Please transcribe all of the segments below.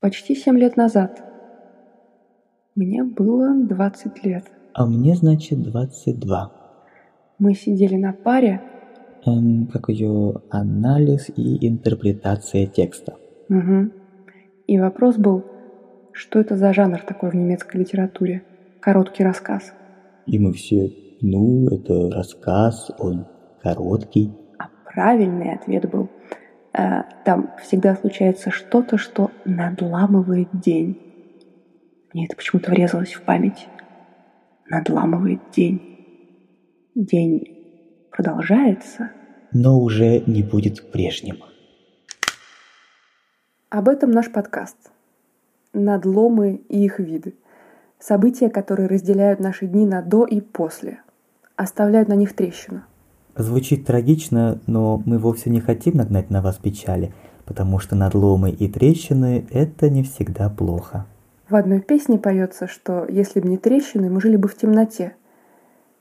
Почти семь лет назад. Мне было 20 лет. А мне, значит, 22. Мы сидели на паре. Эм, как ее анализ и интерпретация текста. Угу. И вопрос был, что это за жанр такой в немецкой литературе? Короткий рассказ. И мы все, ну, это рассказ, он короткий. А правильный ответ был, там всегда случается что-то, что надламывает день. Мне это почему-то врезалось в память. Надламывает день. День продолжается. Но уже не будет прежним. Об этом наш подкаст. Надломы и их виды. События, которые разделяют наши дни на до и после. Оставляют на них трещину. Звучит трагично, но мы вовсе не хотим нагнать на вас печали, потому что надломы и трещины – это не всегда плохо. В одной песне поется, что если бы не трещины, мы жили бы в темноте,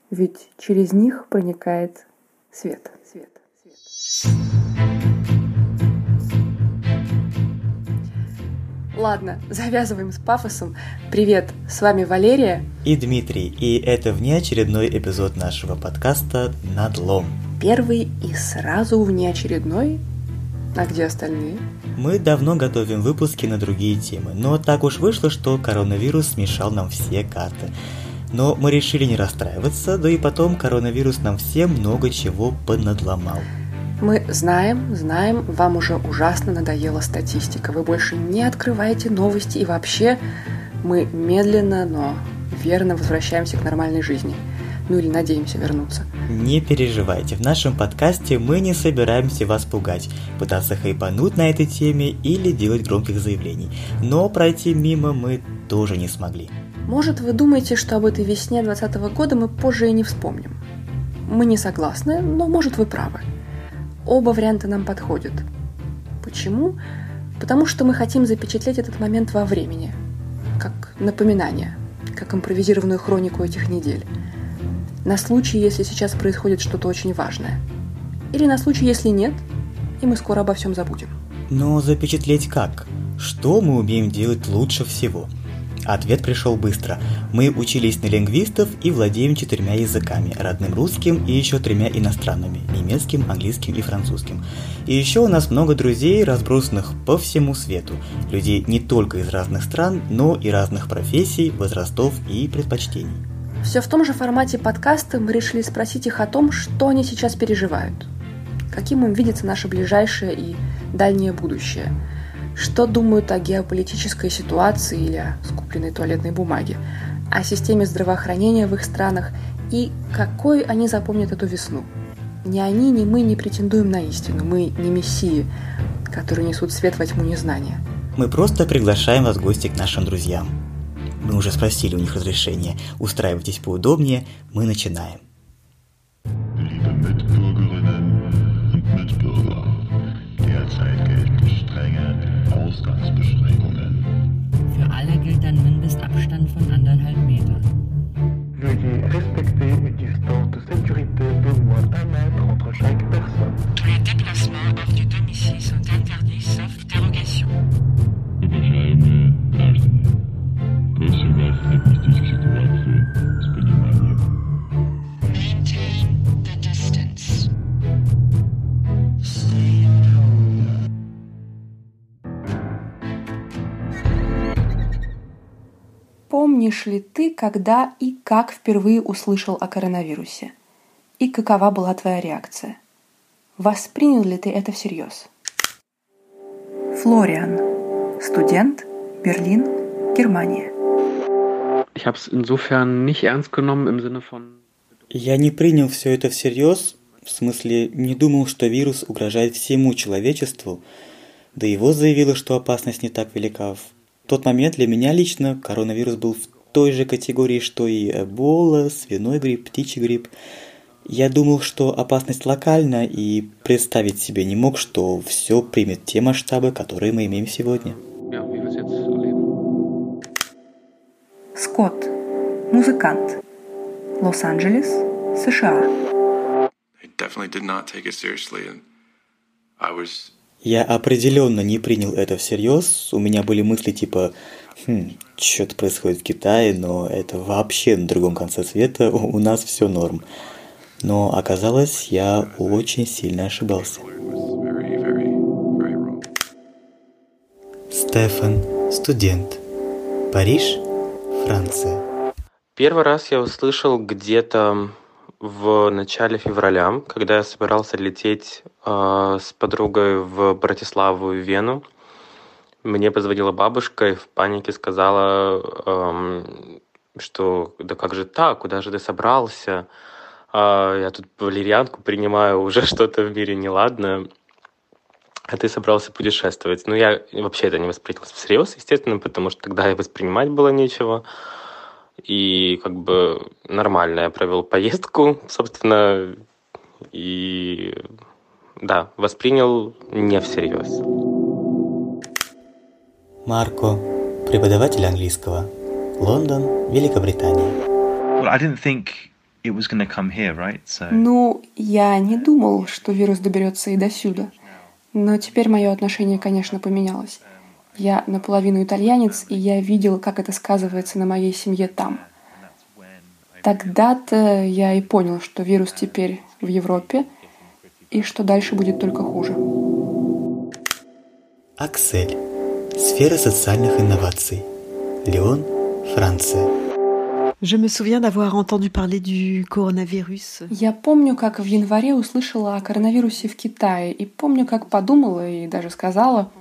ведь через них проникает свет. свет, свет. Ладно, завязываем с пафосом. Привет, с вами Валерия и Дмитрий, и это внеочередной эпизод нашего подкаста «Надлом». Первый и сразу внеочередной? А где остальные? Мы давно готовим выпуски на другие темы, но так уж вышло, что коронавирус смешал нам все карты. Но мы решили не расстраиваться, да и потом коронавирус нам всем много чего понадломал. Мы знаем, знаем, вам уже ужасно надоела статистика. Вы больше не открываете новости и вообще мы медленно, но верно возвращаемся к нормальной жизни. Ну или надеемся вернуться. Не переживайте, в нашем подкасте мы не собираемся вас пугать, пытаться хайпануть на этой теме или делать громких заявлений. Но пройти мимо мы тоже не смогли. Может, вы думаете, что об этой весне 2020 года мы позже и не вспомним. Мы не согласны, но может вы правы. Оба варианта нам подходят. Почему? Потому что мы хотим запечатлеть этот момент во времени, как напоминание, как импровизированную хронику этих недель. На случай, если сейчас происходит что-то очень важное. Или на случай, если нет, и мы скоро обо всем забудем. Но запечатлеть как? Что мы умеем делать лучше всего – Ответ пришел быстро. Мы учились на лингвистов и владеем четырьмя языками – родным русским и еще тремя иностранными – немецким, английским и французским. И еще у нас много друзей, разбросанных по всему свету. Людей не только из разных стран, но и разных профессий, возрастов и предпочтений. Все в том же формате подкаста мы решили спросить их о том, что они сейчас переживают. Каким им видится наше ближайшее и дальнее будущее – что думают о геополитической ситуации или о скупленной туалетной бумаге, о системе здравоохранения в их странах и какой они запомнят эту весну. Ни они, ни мы не претендуем на истину, мы не мессии, которые несут свет во тьму незнания. Мы просто приглашаем вас в гости к нашим друзьям. Мы уже спросили у них разрешения. Устраивайтесь поудобнее, мы начинаем. Mm. Okay. Помнишь ли ты, когда и как впервые услышал о коронавирусе? И какова была твоя реакция? Воспринял ли ты это всерьез? Флориан, студент, Берлин, Германия. Ich habe es insofern nicht ernst genommen im Sinne von. Я не принял все это всерьез, в смысле не думал, что вирус угрожает всему человечеству, да его заявило, что опасность не так велика. В тот момент для меня лично коронавирус был в той же категории, что и Эбола, свиной грипп, птичий грипп. Я думал, что опасность локальна и представить себе не мог, что все примет те масштабы, которые мы имеем сегодня. Скотт, музыкант, Лос-Анджелес, США. Я определенно не принял это всерьез. У меня были мысли типа, хм, что-то происходит в Китае, но это вообще на другом конце света, у нас все норм. Но оказалось, я очень сильно ошибался. Стефан, студент. Париж, Франция. Первый раз я услышал где-то в начале февраля, когда я собирался лететь э, с подругой в Братиславу и Вену. Мне позвонила бабушка и в панике сказала, э, что да как же так, куда же ты собрался? Э, я тут валерьянку принимаю, уже что-то в мире неладное. А ты собрался путешествовать. Ну, я вообще это не воспринял всерьез, естественно, потому что тогда и воспринимать было нечего. И как бы нормально я провел поездку, собственно, и да, воспринял не всерьез. Марко, преподаватель английского. Лондон, Великобритания. Ну, я не думал, что вирус доберется и до сюда. Но теперь мое отношение, конечно, поменялось. Я наполовину итальянец, и я видел, как это сказывается на моей семье там. Тогда-то я и понял, что вирус теперь в Европе, и что дальше будет только хуже. Аксель. Сфера социальных инноваций. Леон, Франция. Je me souviens d'avoir entendu parler du coronavirus. Я помню, как в январе услышала о коронавирусе в Китае, и помню, как подумала и даже сказала,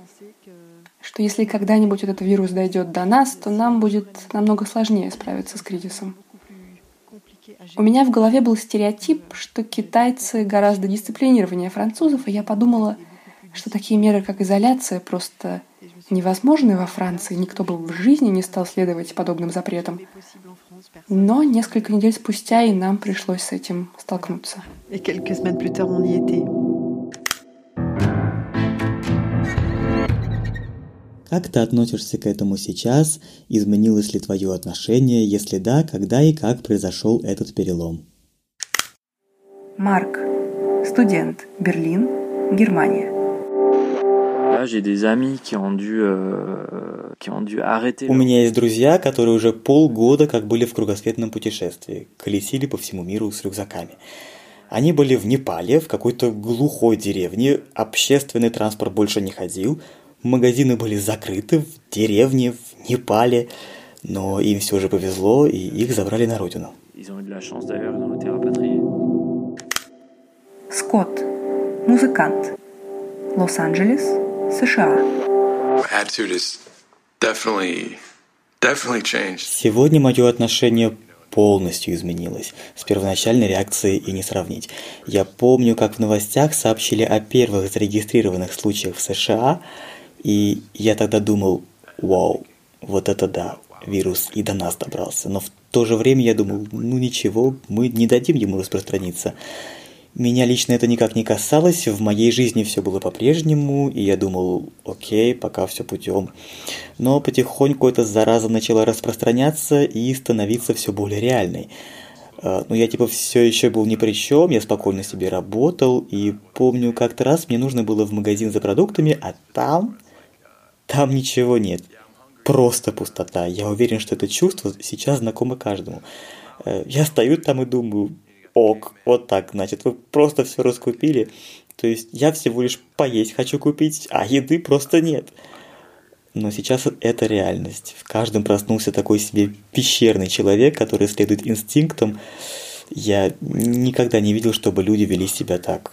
что если когда-нибудь этот вирус дойдет до нас, то нам будет намного сложнее справиться с кризисом. У меня в голове был стереотип, что китайцы гораздо дисциплинированнее французов, и я подумала, что такие меры, как изоляция, просто невозможны во Франции. Никто бы в жизни не стал следовать подобным запретам. Но несколько недель спустя и нам пришлось с этим столкнуться. Как ты относишься к этому сейчас? Изменилось ли твое отношение? Если да, когда и как произошел этот перелом? Марк, студент, Берлин, Германия. Là, j'ai des amis qui ont dû, euh, qui ont dû arrêter. У leur- меня есть друзья, которые уже полгода как были в кругосветном путешествии, колесили по всему миру с рюкзаками. Они были в Непале, в какой-то глухой деревне, общественный транспорт больше не ходил, магазины были закрыты в деревне, в Непале, но им все же повезло, и их забрали на родину. Скотт, музыкант, Лос-Анджелес, США. Сегодня мое отношение полностью изменилось. С первоначальной реакцией и не сравнить. Я помню, как в новостях сообщили о первых зарегистрированных случаях в США, и я тогда думал, вау, вот это да, вирус и до нас добрался. Но в то же время я думал, ну ничего, мы не дадим ему распространиться. Меня лично это никак не касалось, в моей жизни все было по-прежнему, и я думал, окей, пока все путем. Но потихоньку эта зараза начала распространяться и становиться все более реальной. Э, Ну, я типа все еще был ни при чем, я спокойно себе работал, и помню, как-то раз мне нужно было в магазин за продуктами, а там, там ничего нет. Просто пустота. Я уверен, что это чувство сейчас знакомо каждому. Э, Я стою там и думаю, ок, вот так, значит, вы просто все раскупили. То есть я всего лишь поесть хочу купить, а еды просто нет. Но сейчас это реальность. В каждом проснулся такой себе пещерный человек, который следует инстинктам. Я никогда не видел, чтобы люди вели себя так.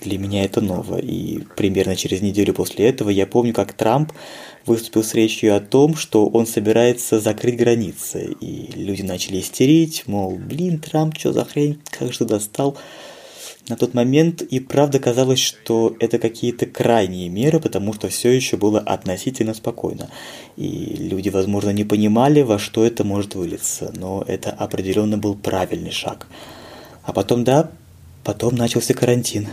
Для меня это ново. И примерно через неделю после этого я помню, как Трамп выступил с речью о том, что он собирается закрыть границы. И люди начали истерить, мол, блин, Трамп, что за хрень, как же ты достал. На тот момент и правда казалось, что это какие-то крайние меры, потому что все еще было относительно спокойно. И люди, возможно, не понимали, во что это может вылиться, но это определенно был правильный шаг. А потом, да, потом начался карантин.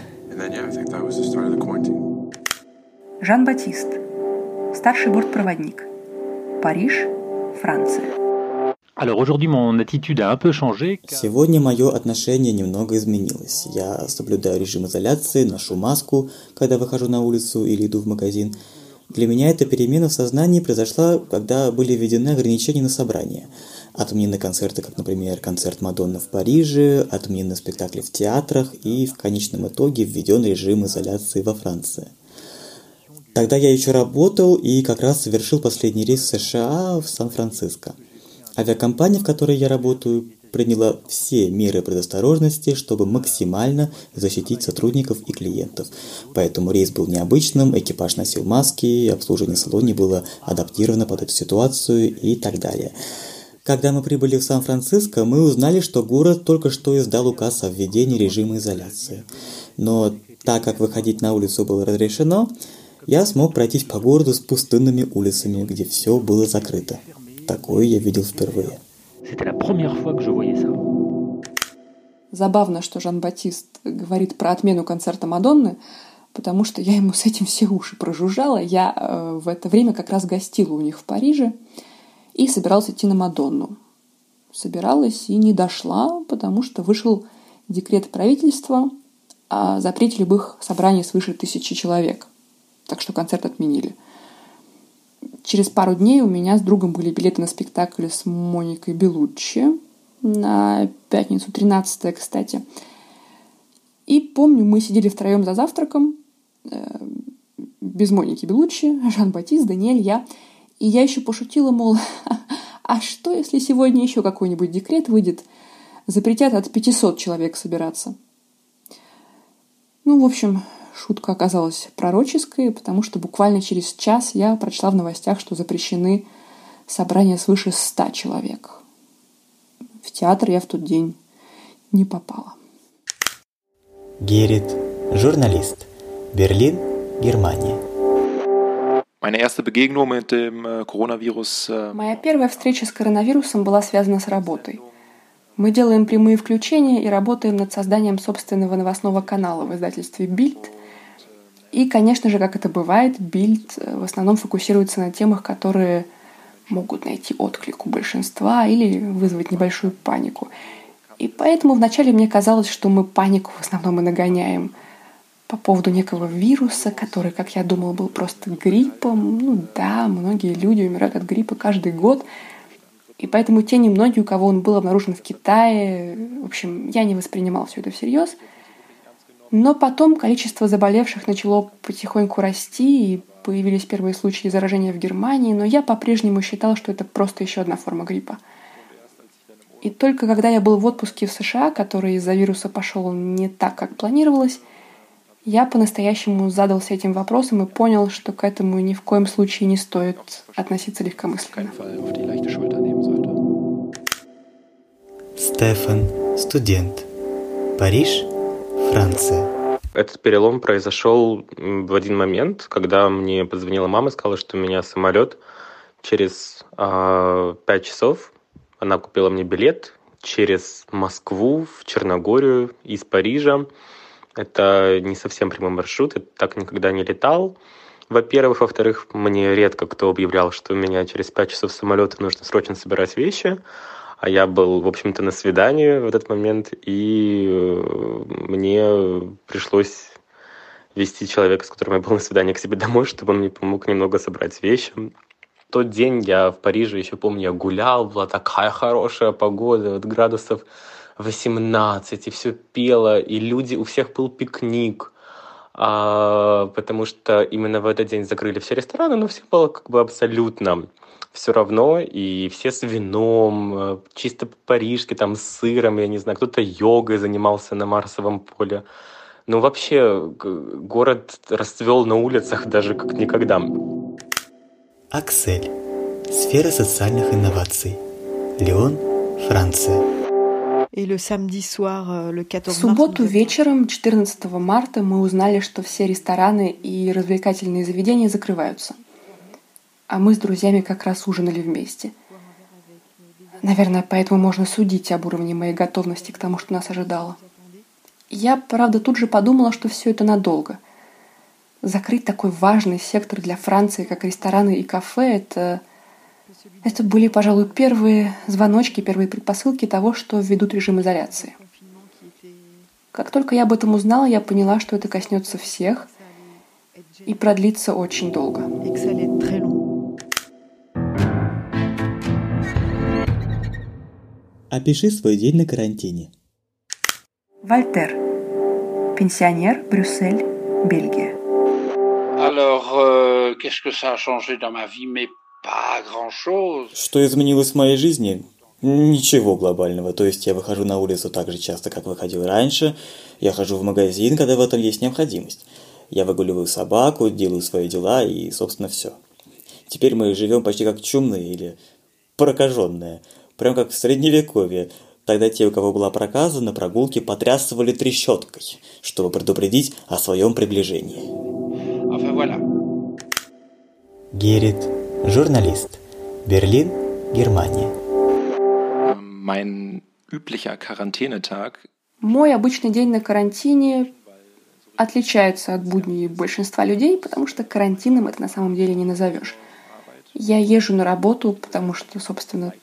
Жан-Батист, старший бортпроводник, Париж, Франция. Сегодня мое отношение немного изменилось. Я соблюдаю режим изоляции, ношу маску, когда выхожу на улицу или иду в магазин. Для меня эта перемена в сознании произошла, когда были введены ограничения на собрания. Отменены концерты, как, например, концерт Мадонны в Париже, отменены спектакли в театрах и в конечном итоге введен режим изоляции во Франции. Тогда я еще работал и как раз совершил последний рейс в США в Сан-Франциско. Авиакомпания, в которой я работаю, приняла все меры предосторожности, чтобы максимально защитить сотрудников и клиентов. Поэтому рейс был необычным, экипаж носил маски, обслуживание в салоне было адаптировано под эту ситуацию и так далее. Когда мы прибыли в Сан-Франциско, мы узнали, что город только что издал указ о введении режима изоляции. Но так как выходить на улицу было разрешено, я смог пройтись по городу с пустынными улицами, где все было закрыто. Такое я видел впервые. Забавно, что Жан-Батист говорит про отмену концерта Мадонны, потому что я ему с этим все уши прожужжала. Я э, в это время как раз гостила у них в Париже и собиралась идти на Мадонну. Собиралась и не дошла, потому что вышел декрет правительства о запрете любых собраний свыше тысячи человек. Так что концерт отменили – через пару дней у меня с другом были билеты на спектакль с Моникой Белуччи на пятницу 13 кстати. И помню, мы сидели втроем за завтраком, э, без Моники Белуччи, Жан-Батист, Даниэль, я. И я еще пошутила, мол, а что, если сегодня еще какой-нибудь декрет выйдет, запретят от 500 человек собираться? Ну, в общем, Шутка оказалась пророческой, потому что буквально через час я прочла в новостях, что запрещены собрания свыше ста человек. В театр я в тот день не попала. Герит, журналист. Берлин, Германия. Meine erste Begegnung mit dem äh, Coronavirus. Äh, Моя первая встреча с коронавирусом была связана с работой. Мы делаем прямые включения и работаем над созданием собственного новостного канала в издательстве Bild – и, конечно же, как это бывает, Бильд э, в основном фокусируется на темах, которые могут найти отклик у большинства или вызвать небольшую панику. И поэтому вначале мне казалось, что мы панику в основном и нагоняем по поводу некого вируса, который, как я думала, был просто гриппом. Ну да, многие люди умирают от гриппа каждый год. И поэтому те немногие, у кого он был обнаружен в Китае, в общем, я не воспринимал все это всерьез – но потом количество заболевших начало потихоньку расти, и появились первые случаи заражения в Германии, но я по-прежнему считал, что это просто еще одна форма гриппа. И только когда я был в отпуске в США, который из-за вируса пошел не так, как планировалось, я по-настоящему задался этим вопросом и понял, что к этому ни в коем случае не стоит относиться легкомысленно. Стефан, студент. Париж, Франция. Этот перелом произошел в один момент, когда мне позвонила мама и сказала, что у меня самолет через э, 5 часов. Она купила мне билет через Москву в Черногорию из Парижа. Это не совсем прямой маршрут, я так никогда не летал. Во-первых, во-вторых, мне редко кто объявлял, что у меня через 5 часов самолета нужно срочно собирать вещи а я был, в общем-то, на свидании в этот момент, и э, мне пришлось вести человека, с которым я был на свидании, к себе домой, чтобы он мне помог немного собрать вещи. Тот день я в Париже, еще помню, я гулял, была такая хорошая погода, вот градусов 18, и все пело, и люди, у всех был пикник, а, потому что именно в этот день закрыли все рестораны, но все было как бы абсолютно все равно, и все с вином, э, чисто по-парижски, там, с сыром, я не знаю, кто-то йогой занимался на Марсовом поле. Ну, вообще, город расцвел на улицах даже как никогда. Аксель. Сфера социальных инноваций. Леон, Франция. Euh, В субботу вечером, 14 марта, мы узнали, что все рестораны и развлекательные заведения закрываются а мы с друзьями как раз ужинали вместе. Наверное, поэтому можно судить об уровне моей готовности к тому, что нас ожидало. Я, правда, тут же подумала, что все это надолго. Закрыть такой важный сектор для Франции, как рестораны и кафе, это, Это были, пожалуй, первые звоночки, первые предпосылки того, что введут режим изоляции. Как только я об этом узнала, я поняла, что это коснется всех и продлится очень долго. Опиши свой день на карантине. Вольтер. Пенсионер, Брюссель, Бельгия. Alors, euh, qu'est-ce que ça a changé dans ma vie Mais pas grand-chose. Что изменилось в моей жизни? Ничего глобального. То есть я выхожу на улицу так же часто, как выходил раньше. Я хожу в магазин, когда в этом есть необходимость. Я выгуливаю собаку, делаю свои дела и, собственно, все. Теперь мы живем почти как чумные или прокаженные. Прям как в средневековье. Тогда те, у кого была проказа, на прогулке потрясывали трещоткой, чтобы предупредить о своем приближении. Enfin voilà. Герит, журналист. Берлин, Германия. Mein üblicher Quarantänetag Мой обычный день на карантине отличается от будней большинства людей, потому что карантином это на самом деле не назовешь. Я езжу на работу, потому что, собственно,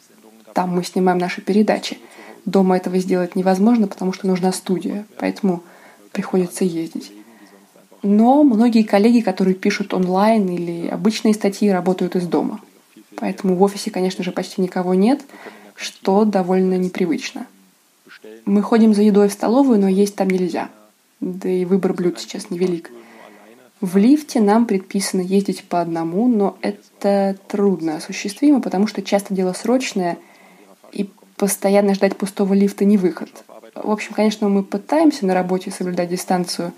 там мы снимаем наши передачи. Дома этого сделать невозможно, потому что нужна студия, поэтому приходится ездить. Но многие коллеги, которые пишут онлайн или обычные статьи, работают из дома. Поэтому в офисе, конечно же, почти никого нет, что довольно непривычно. Мы ходим за едой в столовую, но есть там нельзя. Да и выбор блюд сейчас невелик. В лифте нам предписано ездить по одному, но это трудно осуществимо, потому что часто дело срочное, и постоянно ждать пустого лифта не выход. В общем, конечно, мы пытаемся на работе соблюдать дистанцию,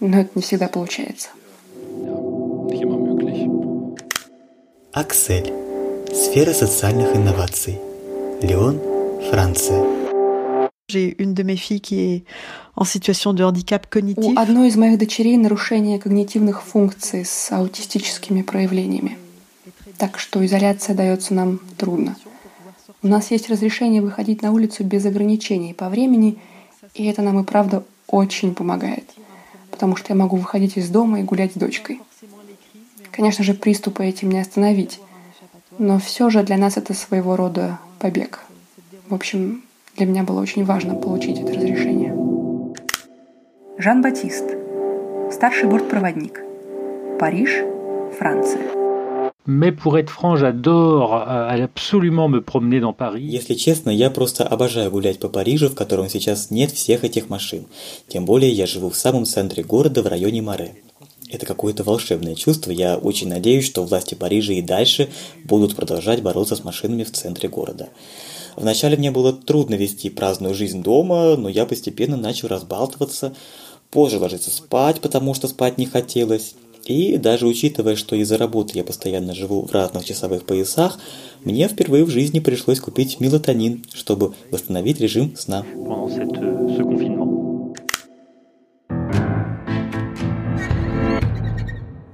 но это не всегда получается. Аксель. Сфера социальных инноваций. Леон, Франция. J'ai une de mes filles qui est en situation de handicap cognitif. У одной из моих дочерей нарушение когнитивных функций с аутистическими проявлениями. Так что изоляция дается нам трудно. У нас есть разрешение выходить на улицу без ограничений по времени, и это нам и правда очень помогает. Потому что я могу выходить из дома и гулять с дочкой. Конечно же, приступы этим не остановить. Но все же для нас это своего рода побег. В общем, для меня было очень важно получить это разрешение. Жан-Батист. Старший бортпроводник. Париж, Франция. Mais pour être franc, j'adore euh, absolument me promener dans Paris. Если честно, я просто обожаю гулять по Парижу, в котором сейчас нет всех этих машин. Тем более я живу в самом центре города, в районе Море. Это какое-то волшебное чувство. Я очень надеюсь, что власти Парижа и дальше будут продолжать бороться с машинами в центре города. Вначале мне было трудно вести праздную жизнь дома, но я постепенно начал разбалтываться, позже ложиться спать, потому что спать не хотелось. И даже учитывая, что из-за работы я постоянно живу в разных часовых поясах, мне впервые в жизни пришлось купить мелатонин, чтобы восстановить режим сна. euh.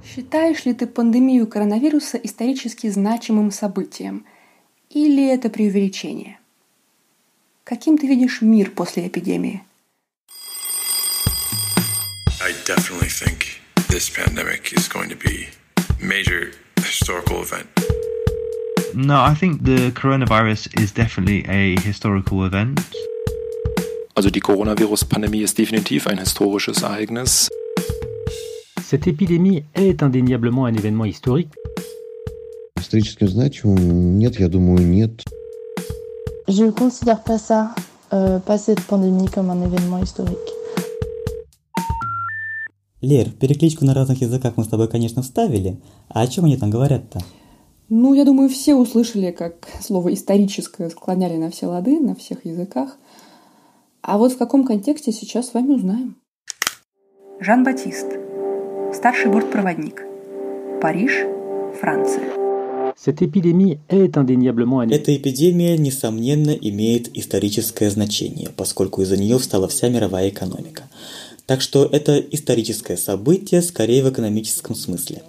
Считаешь ли ты пандемию коронавируса исторически значимым событием? Или это преувеличение? Каким ты видишь мир после эпидемии? I definitely think this pandemic is going to be a major historical event. No, I think the coronavirus is definitely a historical event. Also die Coronavirus-Pandemie ist definitiv ein historisches Ereignis. Cette épidémie est indéniablement un événement historique. Историческим значимым нет, я думаю, нет. Je ne considère pas ça, euh, pas cette pandémie comme un événement historique. Лер, перекличку на разных языках мы с тобой, конечно, вставили. А о чем они там говорят-то? Ну, я думаю, все услышали, как слово «историческое» склоняли на все лады, на всех языках. А вот в каком контексте сейчас с вами узнаем. Жан-Батист. Старший бортпроводник. Париж, Франция. Эта эпидемия, несомненно, имеет историческое значение, поскольку из-за нее встала вся мировая экономика. Так что это историческое событие скорее в экономическом смысле.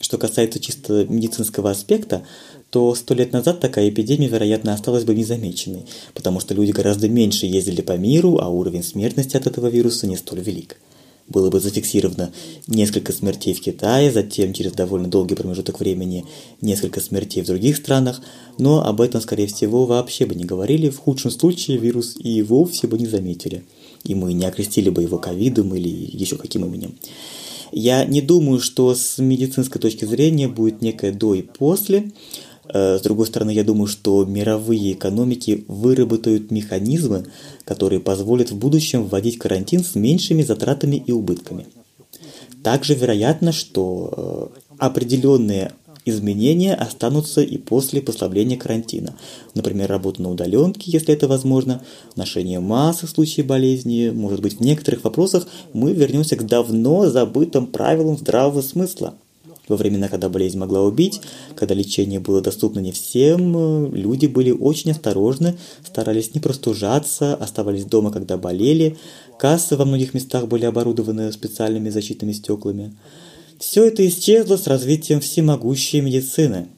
Что касается чисто медицинского аспекта, то сто лет назад такая эпидемия, вероятно, осталась бы незамеченной, потому что люди гораздо меньше ездили по миру, а уровень смертности от этого вируса не столь велик. было бы зафиксировано несколько смертей в Китае, затем через довольно долгий промежуток времени несколько смертей в других странах, но об этом, скорее всего, вообще бы не говорили, в худшем случае вирус и вовсе бы не заметили, и мы не окрестили бы его ковидом или еще каким именем. Я не думаю, что с медицинской точки зрения будет некое до и после, Э, с другой стороны, я думаю, что мировые экономики выработают механизмы, которые позволят в будущем вводить карантин с меньшими затратами и убытками. Также вероятно, что э, определенные изменения останутся и после послабления карантина. Например, работа на удаленке, если это возможно, ношение масок в случае болезни. Может быть, в некоторых вопросах мы вернемся к давно забытым правилам здравого смысла – во времена, когда болезнь могла убить, когда лечение было доступно не всем, э, люди были очень осторожны, старались не простужаться, оставались дома, когда болели, кассы во многих местах были оборудованы специальными защитными стеклами. Все это исчезло с развитием всемогущей медицины.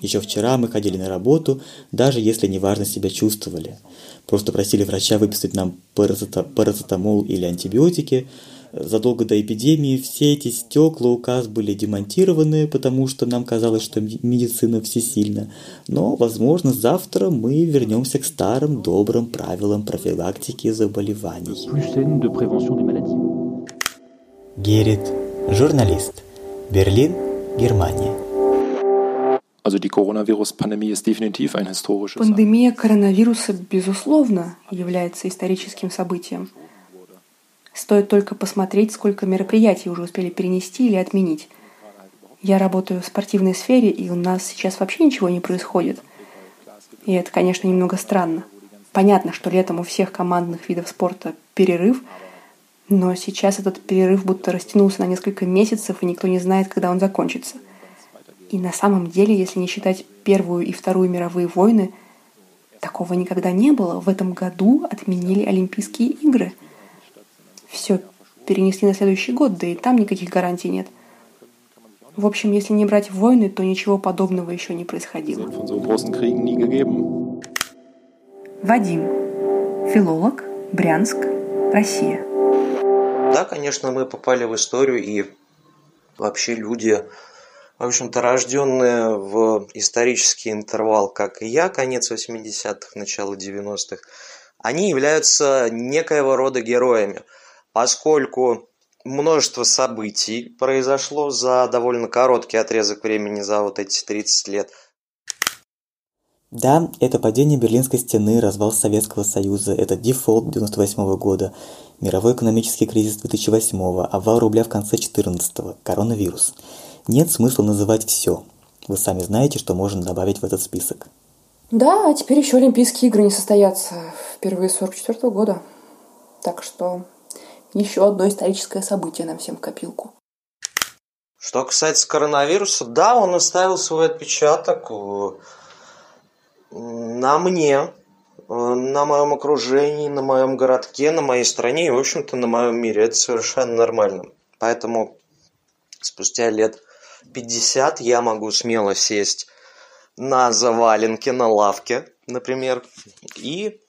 Еще вчера мы ходили на работу, даже если неважно себя чувствовали. Просто просили врача выписать нам парацетамол или антибиотики – задолго до эпидемии все эти стекла указ были демонтированы, потому что нам казалось, что медицина всесильна. Но, возможно, завтра мы вернемся к старым добрым правилам профилактики заболеваний. Герит, журналист. Берлин, Германия. Пандемия коронавируса, безусловно, является историческим событием. Стоит только посмотреть, сколько мероприятий уже успели перенести или отменить. Я работаю в спортивной сфере, и у нас сейчас вообще ничего не происходит. И это, конечно, немного странно. Понятно, что летом у всех командных видов спорта перерыв, но сейчас этот перерыв будто растянулся на несколько месяцев, и никто не знает, когда он закончится. И на самом деле, если не считать Первую и Вторую мировые войны, такого никогда не было. В этом году отменили Олимпийские игры – все перенесли на следующий год, да и там никаких гарантий нет. В общем, если не брать войны, то ничего подобного еще не происходило. Вадим, филолог, Брянск, Россия. Да, конечно, мы попали в историю, и вообще люди, в общем-то, рожденные в исторический интервал, как и я, конец 80-х, начало 90-х, они являются некоего рода героями – поскольку множество событий произошло за довольно короткий отрезок времени, за вот эти 30 лет. Да, это падение Берлинской стены, развал Советского Союза, это дефолт 98 года, мировой экономический кризис 2008, обвал рубля в конце 14 коронавирус. Нет смысла называть все. Вы сами знаете, что можно добавить в этот список. Да, а теперь еще Олимпийские игры не состоятся впервые с 44 года. Так что еще одно историческое событие нам всем в копилку. Что касается коронавируса, да, он оставил свой отпечаток на мне, на моем окружении, на моем городке, на моей стране и, в общем-то, на моем мире. Это совершенно нормально. Поэтому спустя лет 50 я могу смело сесть на заваленке, на лавке, например, и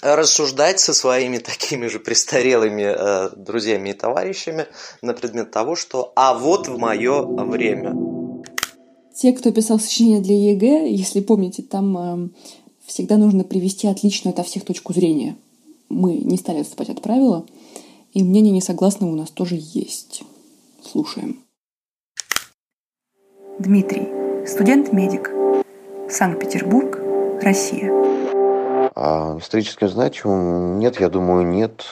рассуждать со своими такими же престарелыми э, друзьями и товарищами на предмет того, что «а вот в мое время». Те, кто писал сочинение для ЕГЭ, если помните, там э, всегда нужно привести отличную от всех точку зрения. Мы не стали отступать от правила, и мнение несогласного у нас тоже есть. Слушаем. Дмитрий, студент-медик, Санкт-Петербург, Россия. А исторически значимым нет, я думаю, нет.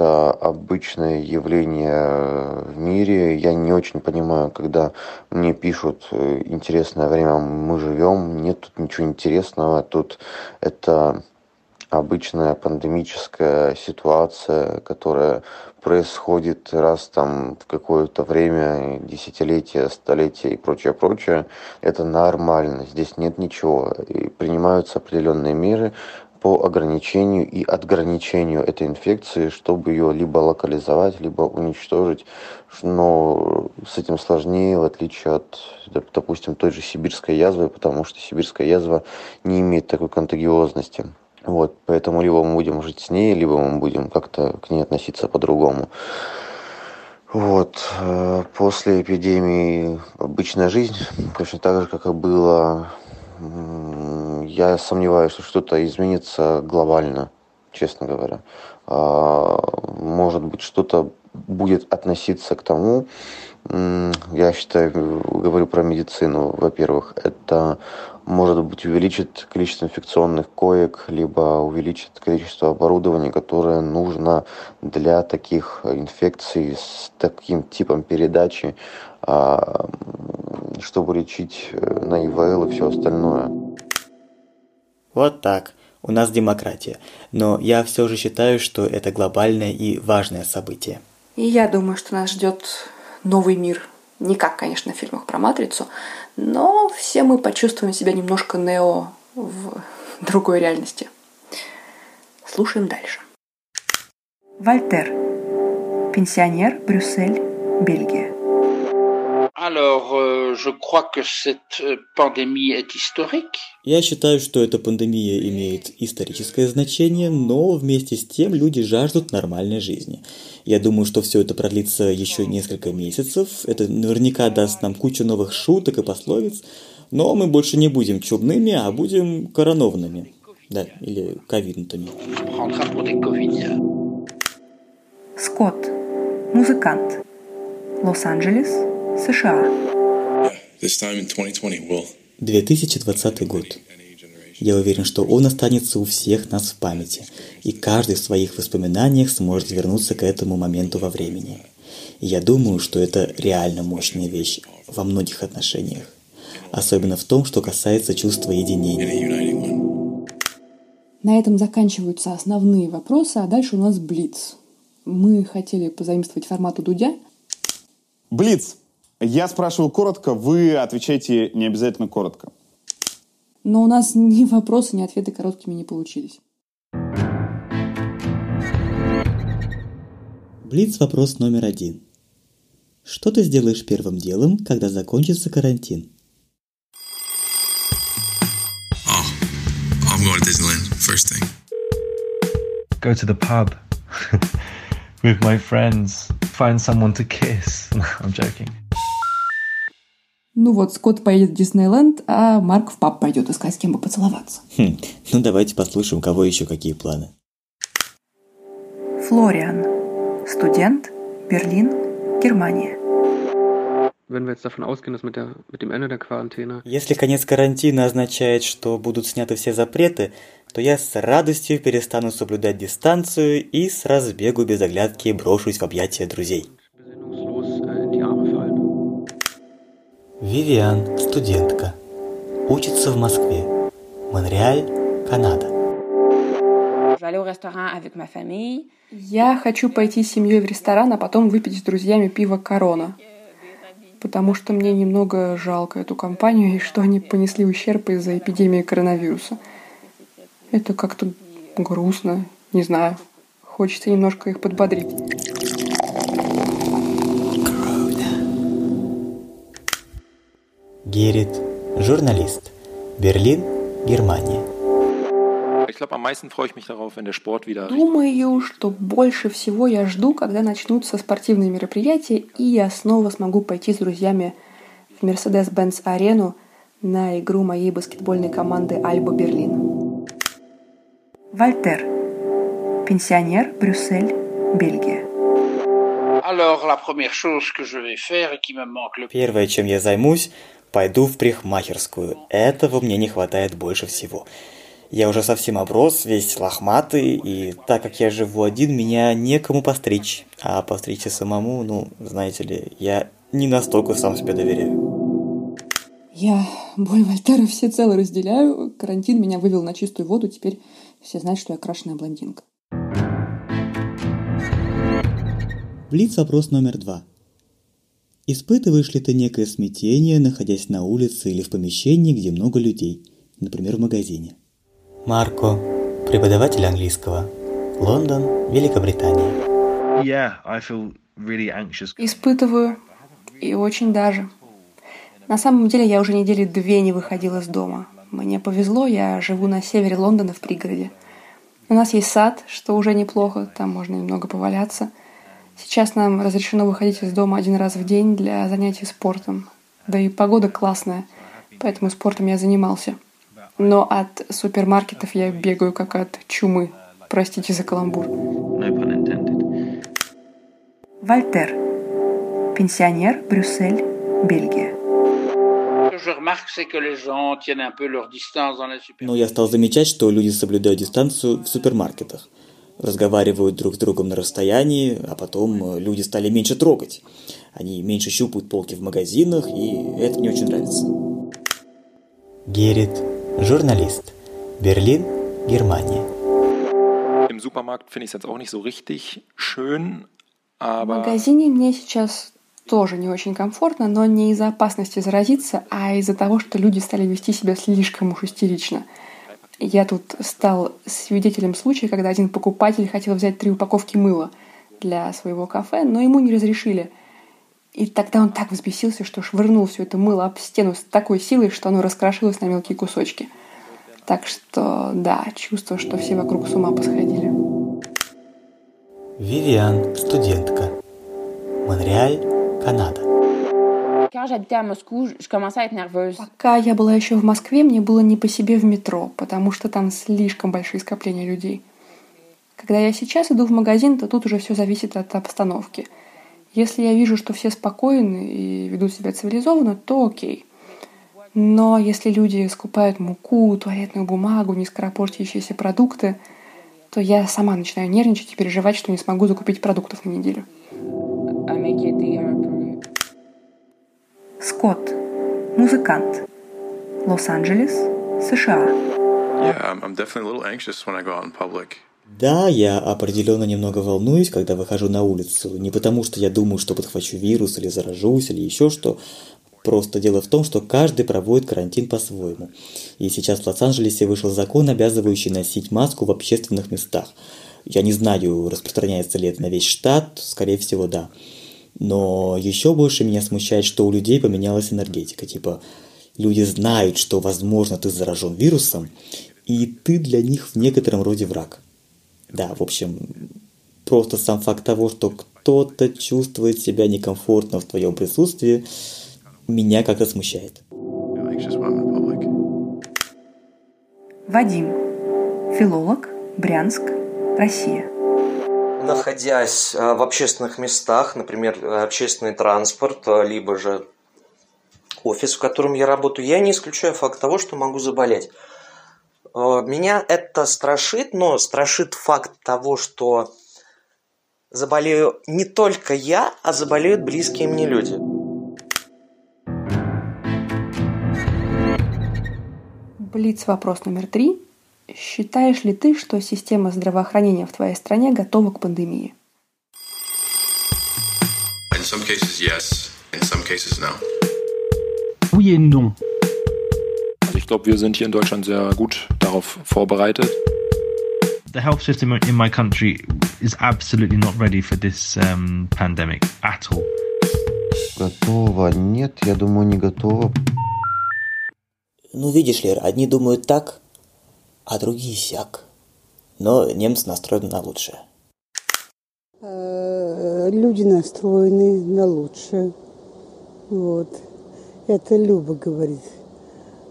Это обычное явление в мире. Я не очень понимаю, когда мне пишут э, интересное время мы живем. Нет тут ничего интересного. Тут это обычная пандемическая ситуация, которая происходит раз там в какое-то время, десятилетия, столетия и прочее, прочее, это нормально, здесь нет ничего. И принимаются определенные меры по ограничению и отграничению этой инфекции, чтобы ее либо локализовать, либо уничтожить. Но с этим сложнее, в отличие от, допустим, той же сибирской язвы, потому что сибирская язва не имеет такой контагиозности. Вот, поэтому либо мы будем жить с ней, либо мы будем как-то к ней относиться по-другому. Вот, э, после эпидемии обычная жизнь, точно так же, как и было. Я сомневаюсь, что что-то изменится глобально, честно говоря. А, может быть, что-то будет относиться к тому, я считаю, говорю про медицину, во-первых, это может быть увеличит количество инфекционных коек, либо увеличит количество оборудования, которое нужно для таких инфекций с таким типом передачи, а, чтобы лечить э, на ИВЛ и все остальное. Вот так. У нас демократия. Но я все же считаю, что это глобальное и важное событие. И я думаю, что нас ждет новый мир. Не как, конечно, в фильмах про Матрицу, но все мы почувствуем себя немножко Нео в другой реальности. Слушаем дальше. Вольтер. Пенсионер, Брюссель, Бельгия. Alors, euh, je crois que cette euh, pandémie est historique. Я считаю, что эта пандемия имеет историческое значение, но вместе с тем люди жаждут нормальной жизни. Я думаю, что все это продлится еще несколько месяцев. Это наверняка даст нам кучу новых шуток и пословиц. Но мы больше не будем чубными, а будем коронованными. Да, или ковиднутыми. Скотт. Музыкант. Лос-Анджелес, США. 2020 год. Я уверен, что он останется у всех нас в памяти, и каждый в своих воспоминаниях сможет вернуться к этому моменту во времени. И я думаю, что это реально мощная вещь во многих отношениях, особенно в том, что касается чувства единения. На этом заканчиваются основные вопросы, а дальше у нас Блиц. Мы хотели позаимствовать формат у Дудя. Блиц. Я спрашиваю коротко, вы отвечаете не обязательно коротко. Но у нас ни вопросы, ни ответы короткими не получились. Блиц вопрос номер один. Что ты сделаешь первым делом, когда закончится карантин? Oh, I'm going to Disneyland first thing. Go to the pub with my friends. Find someone to kiss. I'm joking. Ну вот, Скотт поедет в Диснейленд, а Марк в паб пойдет искать с кем бы поцеловаться. Хм, ну давайте послушаем, у кого еще какие планы. Флориан. Студент. Берлин. Германия. Если конец карантина означает, что будут сняты все запреты, то я с радостью перестану соблюдать дистанцию и с разбегу без оглядки брошусь в объятия друзей. Вивиан, студентка. Учится в Москве. Монреаль, Канада. Я хочу пойти с семьей в ресторан, а потом выпить с друзьями пиво «Корона». Потому что мне немного жалко эту компанию и что они понесли ущерб из-за эпидемии коронавируса. Это как-то грустно, не знаю. Хочется немножко их подбодрить. Герит, журналист. Берлин, Германия. Думаю, что больше всего я жду, когда начнутся спортивные мероприятия, и я снова смогу пойти с друзьями в Mercedes-Benz арену на игру моей баскетбольной команды Альба Берлин. Вольтер. Пенсионер, Брюссель, Бельгия. Первое, чем я займусь, пойду в парикмахерскую. Этого мне не хватает больше всего. Я уже совсем оброс, весь лохматый, и так как я живу один, меня некому постричь. А постричься самому, ну, знаете ли, я не настолько сам себе доверяю. Я боль Вольтера всецело разделяю. Карантин меня вывел на чистую воду, теперь все знают, что я крашеная блондинка. Блиц вопрос номер два. Испытываешь ли ты некое смятение, находясь на улице или в помещении, где много людей, например, в магазине? Марко, преподаватель английского. Лондон, Великобритания. Yeah, I feel really anxious. Испытываю. И очень даже. На самом деле я уже недели две не выходила из дома. Мне повезло, я живу на севере Лондона в пригороде. У нас есть сад, что уже неплохо, там можно немного поваляться. Сейчас нам разрешено выходить из дома один раз в день для занятий спортом. Да и погода классная, поэтому спортом я занимался. Но от супермаркетов я бегаю как от чумы. Простите за каламбур. Вольтер. Пенсионер, Брюссель, Бельгия. Но я стал замечать, что люди соблюдают дистанцию в супермаркетах. Разговаривают друг с другом на расстоянии, а потом люди стали меньше трогать. Они меньше щупают полки в магазинах, и это мне очень нравится. Герит, журналист. Берлин, Германия. Im Supermarkt finde ich es jetzt auch nicht so richtig schön, В магазине мне сейчас тоже не очень комфортно, но не из-за опасности заразиться, а из-за того, что люди стали вести себя слишком уж истерично. Я тут стал свидетелем случая, когда один покупатель хотел взять три упаковки мыла для своего кафе, но ему не разрешили. И тогда он так взбесился, что швырнул все это мыло об стену с такой силой, что оно раскрошилось на мелкие кусочки. Так что, да, чувство, что все вокруг с ума посходили. Вивиан, студентка. Монреаль, Канада. À être nerveuse. Пока я была еще в Москве, мне было не по себе в метро, потому что там слишком большие скопления людей. Когда я сейчас иду в магазин, то тут уже все зависит от обстановки. Если я вижу, что все спокойны и ведут себя цивилизованно, то окей. Но если люди скупают муку, туалетную бумагу, нескоропортящиеся продукты, то я сама начинаю нервничать и переживать, что не смогу закупить продуктов на неделю. Скотт. Музыкант. Лос-Анджелес, США. Yeah. Да, я определенно немного волнуюсь, когда выхожу на улицу. Не потому, что я думаю, что подхвачу вирус или заражусь, или еще что. Просто дело в том, что каждый проводит карантин по-своему. И сейчас в Лос-Анджелесе вышел закон, обязывающий носить маску в общественных местах. Я не знаю, распространяется ли это на весь штат, скорее всего, да. Но еще больше меня смущает, что у людей поменялась энергетика. Типа, люди знают, что, возможно, ты заражен вирусом, и ты для них в некотором роде враг. Да, в общем, просто сам факт того, что кто-то чувствует себя некомфортно в твоем присутствии, меня как-то смущает. Вадим. Филолог. Брянск. Россия. Находясь э, в общественных местах, например, э, общественный транспорт, э, либо же офис, в котором я работаю, я не исключаю факт того, что могу заболеть. Меня это страшит, но страшит факт того, что заболею не только я, а заболеют близкие мне люди. Блиц вопрос номер три. Считаешь ли ты, что система здравоохранения в твоей стране готова к пандемии? In some cases, yes. In some cases, no. Oui et non. Also ich glaube, wir sind hier in Deutschland sehr gut darauf vorbereitet. The health system in my country is absolutely not ready for this um, pandemic at all. Готово. Нет, я думаю, не готово. Ну, видишь ли, одни думают так, а другие сяк. Но немцы настроены на лучшее. Э, Люди настроены на лучшее. Вот. Это Люба говорит.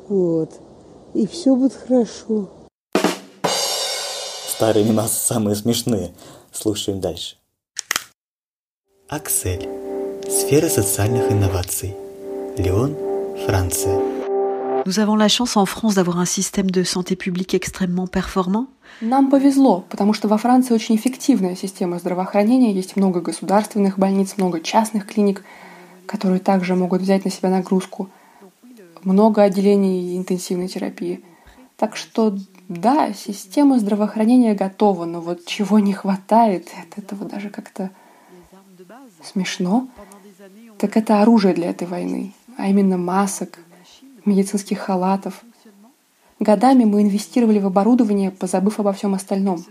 Вот. И все будет хорошо. Старые мемасы самые смешные. Слушаем дальше. Аксель. Сфера социальных инноваций. Лион, Франция. Nous avons la chance en France d'avoir un système de santé publique extrêmement performant. Нам повезло, потому что во Франции очень эффективная система здравоохранения, есть много государственных больниц, много частных клиник, которые также могут взять на себя нагрузку, много отделений интенсивной терапии. Так что да, система здравоохранения готова, но вот чего не хватает, от этого даже как-то смешно, так это оружие для этой войны, а именно масок, медицинских халатов. Годами мы инвестировали в оборудование, позабыв обо всем остальном.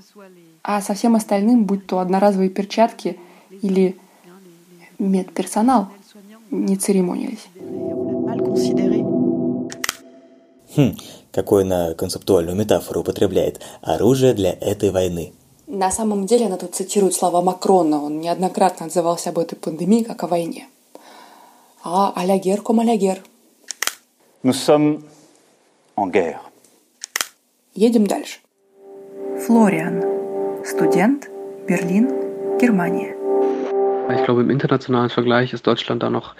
А со всем остальным, будь то одноразовые перчатки или медперсонал, не церемонились. Хм, какой она концептуальную метафору употребляет. Оружие для этой войны. На самом деле она тут цитирует слова Макрона. Он неоднократно отзывался об этой пандемии как о войне. А а-ля гер ком а-ля гер. Nous sommes en guerre. Едем дальше. Флориан. Студент. Берлин. Германия.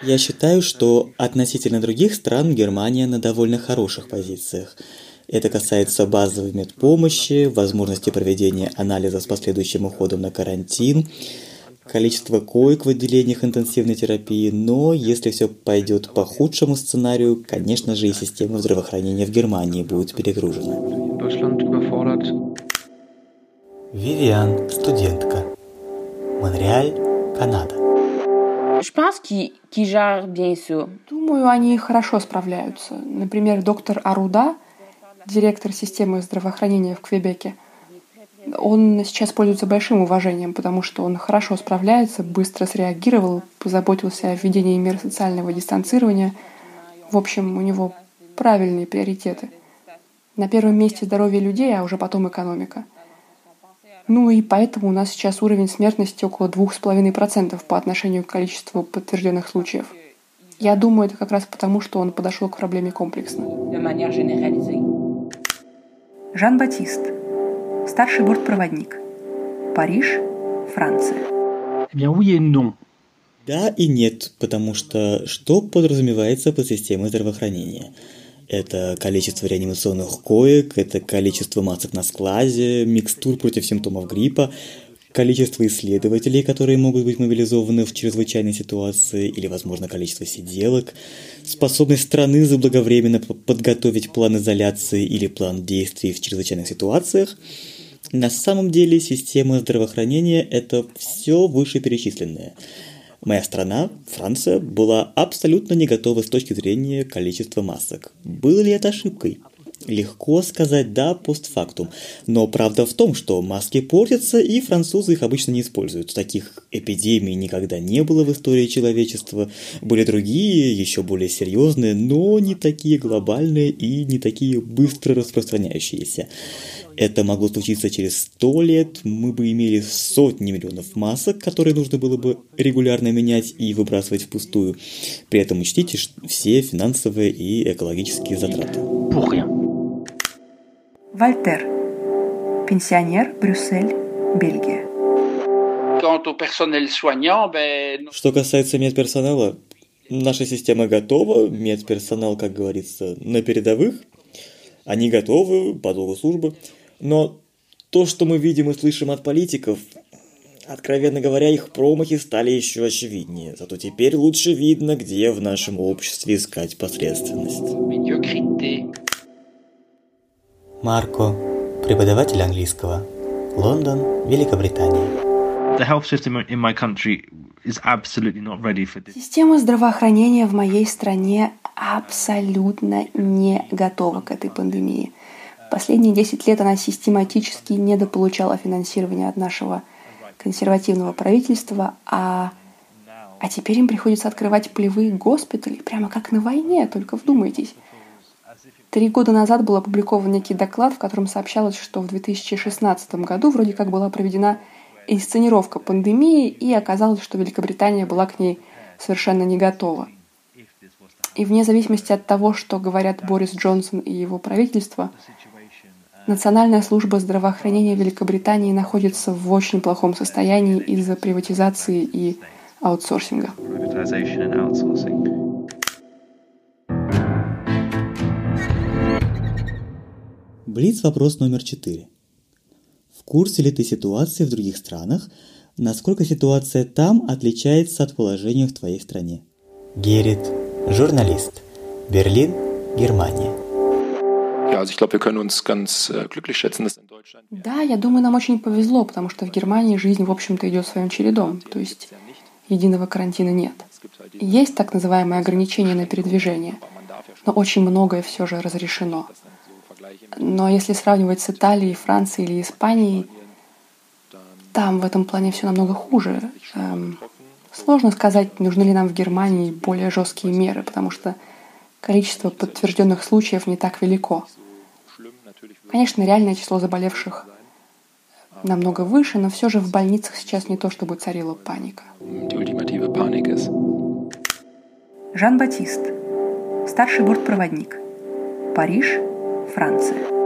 Я считаю, что относительно других стран Германия на довольно хороших позициях. Это касается базовой медпомощи, возможности проведения анализа с последующим уходом на карантин, количества коек в отделениях интенсивной терапии, но если все пойдет по худшему сценарию, конечно же и система здравоохранения в Германии будет перегружена. Вивиан, студентка. Монреаль, Канада. Думаю, они хорошо справляются. Например, доктор Аруда, директор системы здравоохранения в Квебеке, он сейчас пользуется большим уважением, потому что он хорошо справляется, быстро среагировал, позаботился о введении мер социального дистанцирования. В общем, у него правильные приоритеты. На первом месте здоровье людей, а уже потом экономика. Ну и поэтому у нас сейчас уровень смертности около 2,5% по отношению к количеству подтвержденных случаев. Я думаю, это как раз потому, что он подошел к проблеме комплексно. Жан-Батист. Старший бортпроводник. Париж, Франция. Non. Да и нет, потому что что подразумевается под системой здравоохранения? Это количество реанимационных коек, это количество масок на складе, микстур против симптомов гриппа, количество исследователей, которые могут быть мобилизованы в чрезвычайной ситуации, или, возможно, количество сиделок, способность страны заблаговременно подготовить план изоляции или план действий в чрезвычайных ситуациях. На самом деле система здравоохранения – это все вышеперечисленное. Моя страна, Франция, была абсолютно не готова с точки зрения количества масок. Было ли это ошибкой? Легко сказать «да» постфактум, но правда в том, что маски портятся, и французы их обычно не используют. Таких эпидемий никогда не было в истории человечества. Были другие, еще более серьезные, но не такие глобальные и не такие быстро распространяющиеся. Это могло случиться через сто лет, мы бы имели сотни миллионов масок, которые нужно было бы регулярно менять и выбрасывать впустую. При этом учтите все финансовые и экологические затраты. Вольтер. Пенсионер, Брюссель, Бельгия. Что касается медперсонала, наша система готова, медперсонал, как говорится, на передовых. Они готовы по долгу службы. Но то, что мы видим и слышим от политиков, откровенно говоря, их промахи стали еще очевиднее. Зато теперь лучше видно, где в нашем обществе искать посредственность. Марко, преподаватель английского. Лондон, Великобритания. The health system in my country is absolutely not ready for this. Система здравоохранения в моей стране абсолютно не готова к этой пандемии. Последние 10 лет она систематически недополучала финансирование от нашего консервативного правительства, а, а теперь им приходится открывать полевые госпитали, прямо как на войне, только вдумайтесь. Три года назад был опубликован некий доклад, в котором сообщалось, что в 2016 году вроде как была проведена инсценировка пандемии, и оказалось, что Великобритания была к ней совершенно не готова. И вне зависимости от того, что говорят Борис Джонсон и его правительство, Национальная служба здравоохранения Великобритании находится в очень плохом состоянии из-за приватизации и аутсорсинга. Блиц вопрос номер четыре. В курсе ли ты ситуации в других странах? Насколько ситуация там отличается от положения в твоей стране? Герит, журналист. Берлин, Германия. Да, я думаю, нам очень повезло, потому что в Германии жизнь, в общем-то, идет своим чередом. То есть единого карантина нет. Есть так называемые ограничения на передвижение, но очень многое все же разрешено. Но если сравнивать с Италией, Францией или Испанией, там в этом плане все намного хуже. Эм, сложно сказать, нужны ли нам в Германии более жесткие меры, потому что количество подтвержденных случаев не так велико. Конечно, реальное число заболевших намного выше, но все же в больницах сейчас не то, чтобы царила паника. Жан-Батист, старший бортпроводник. Париж, Франция.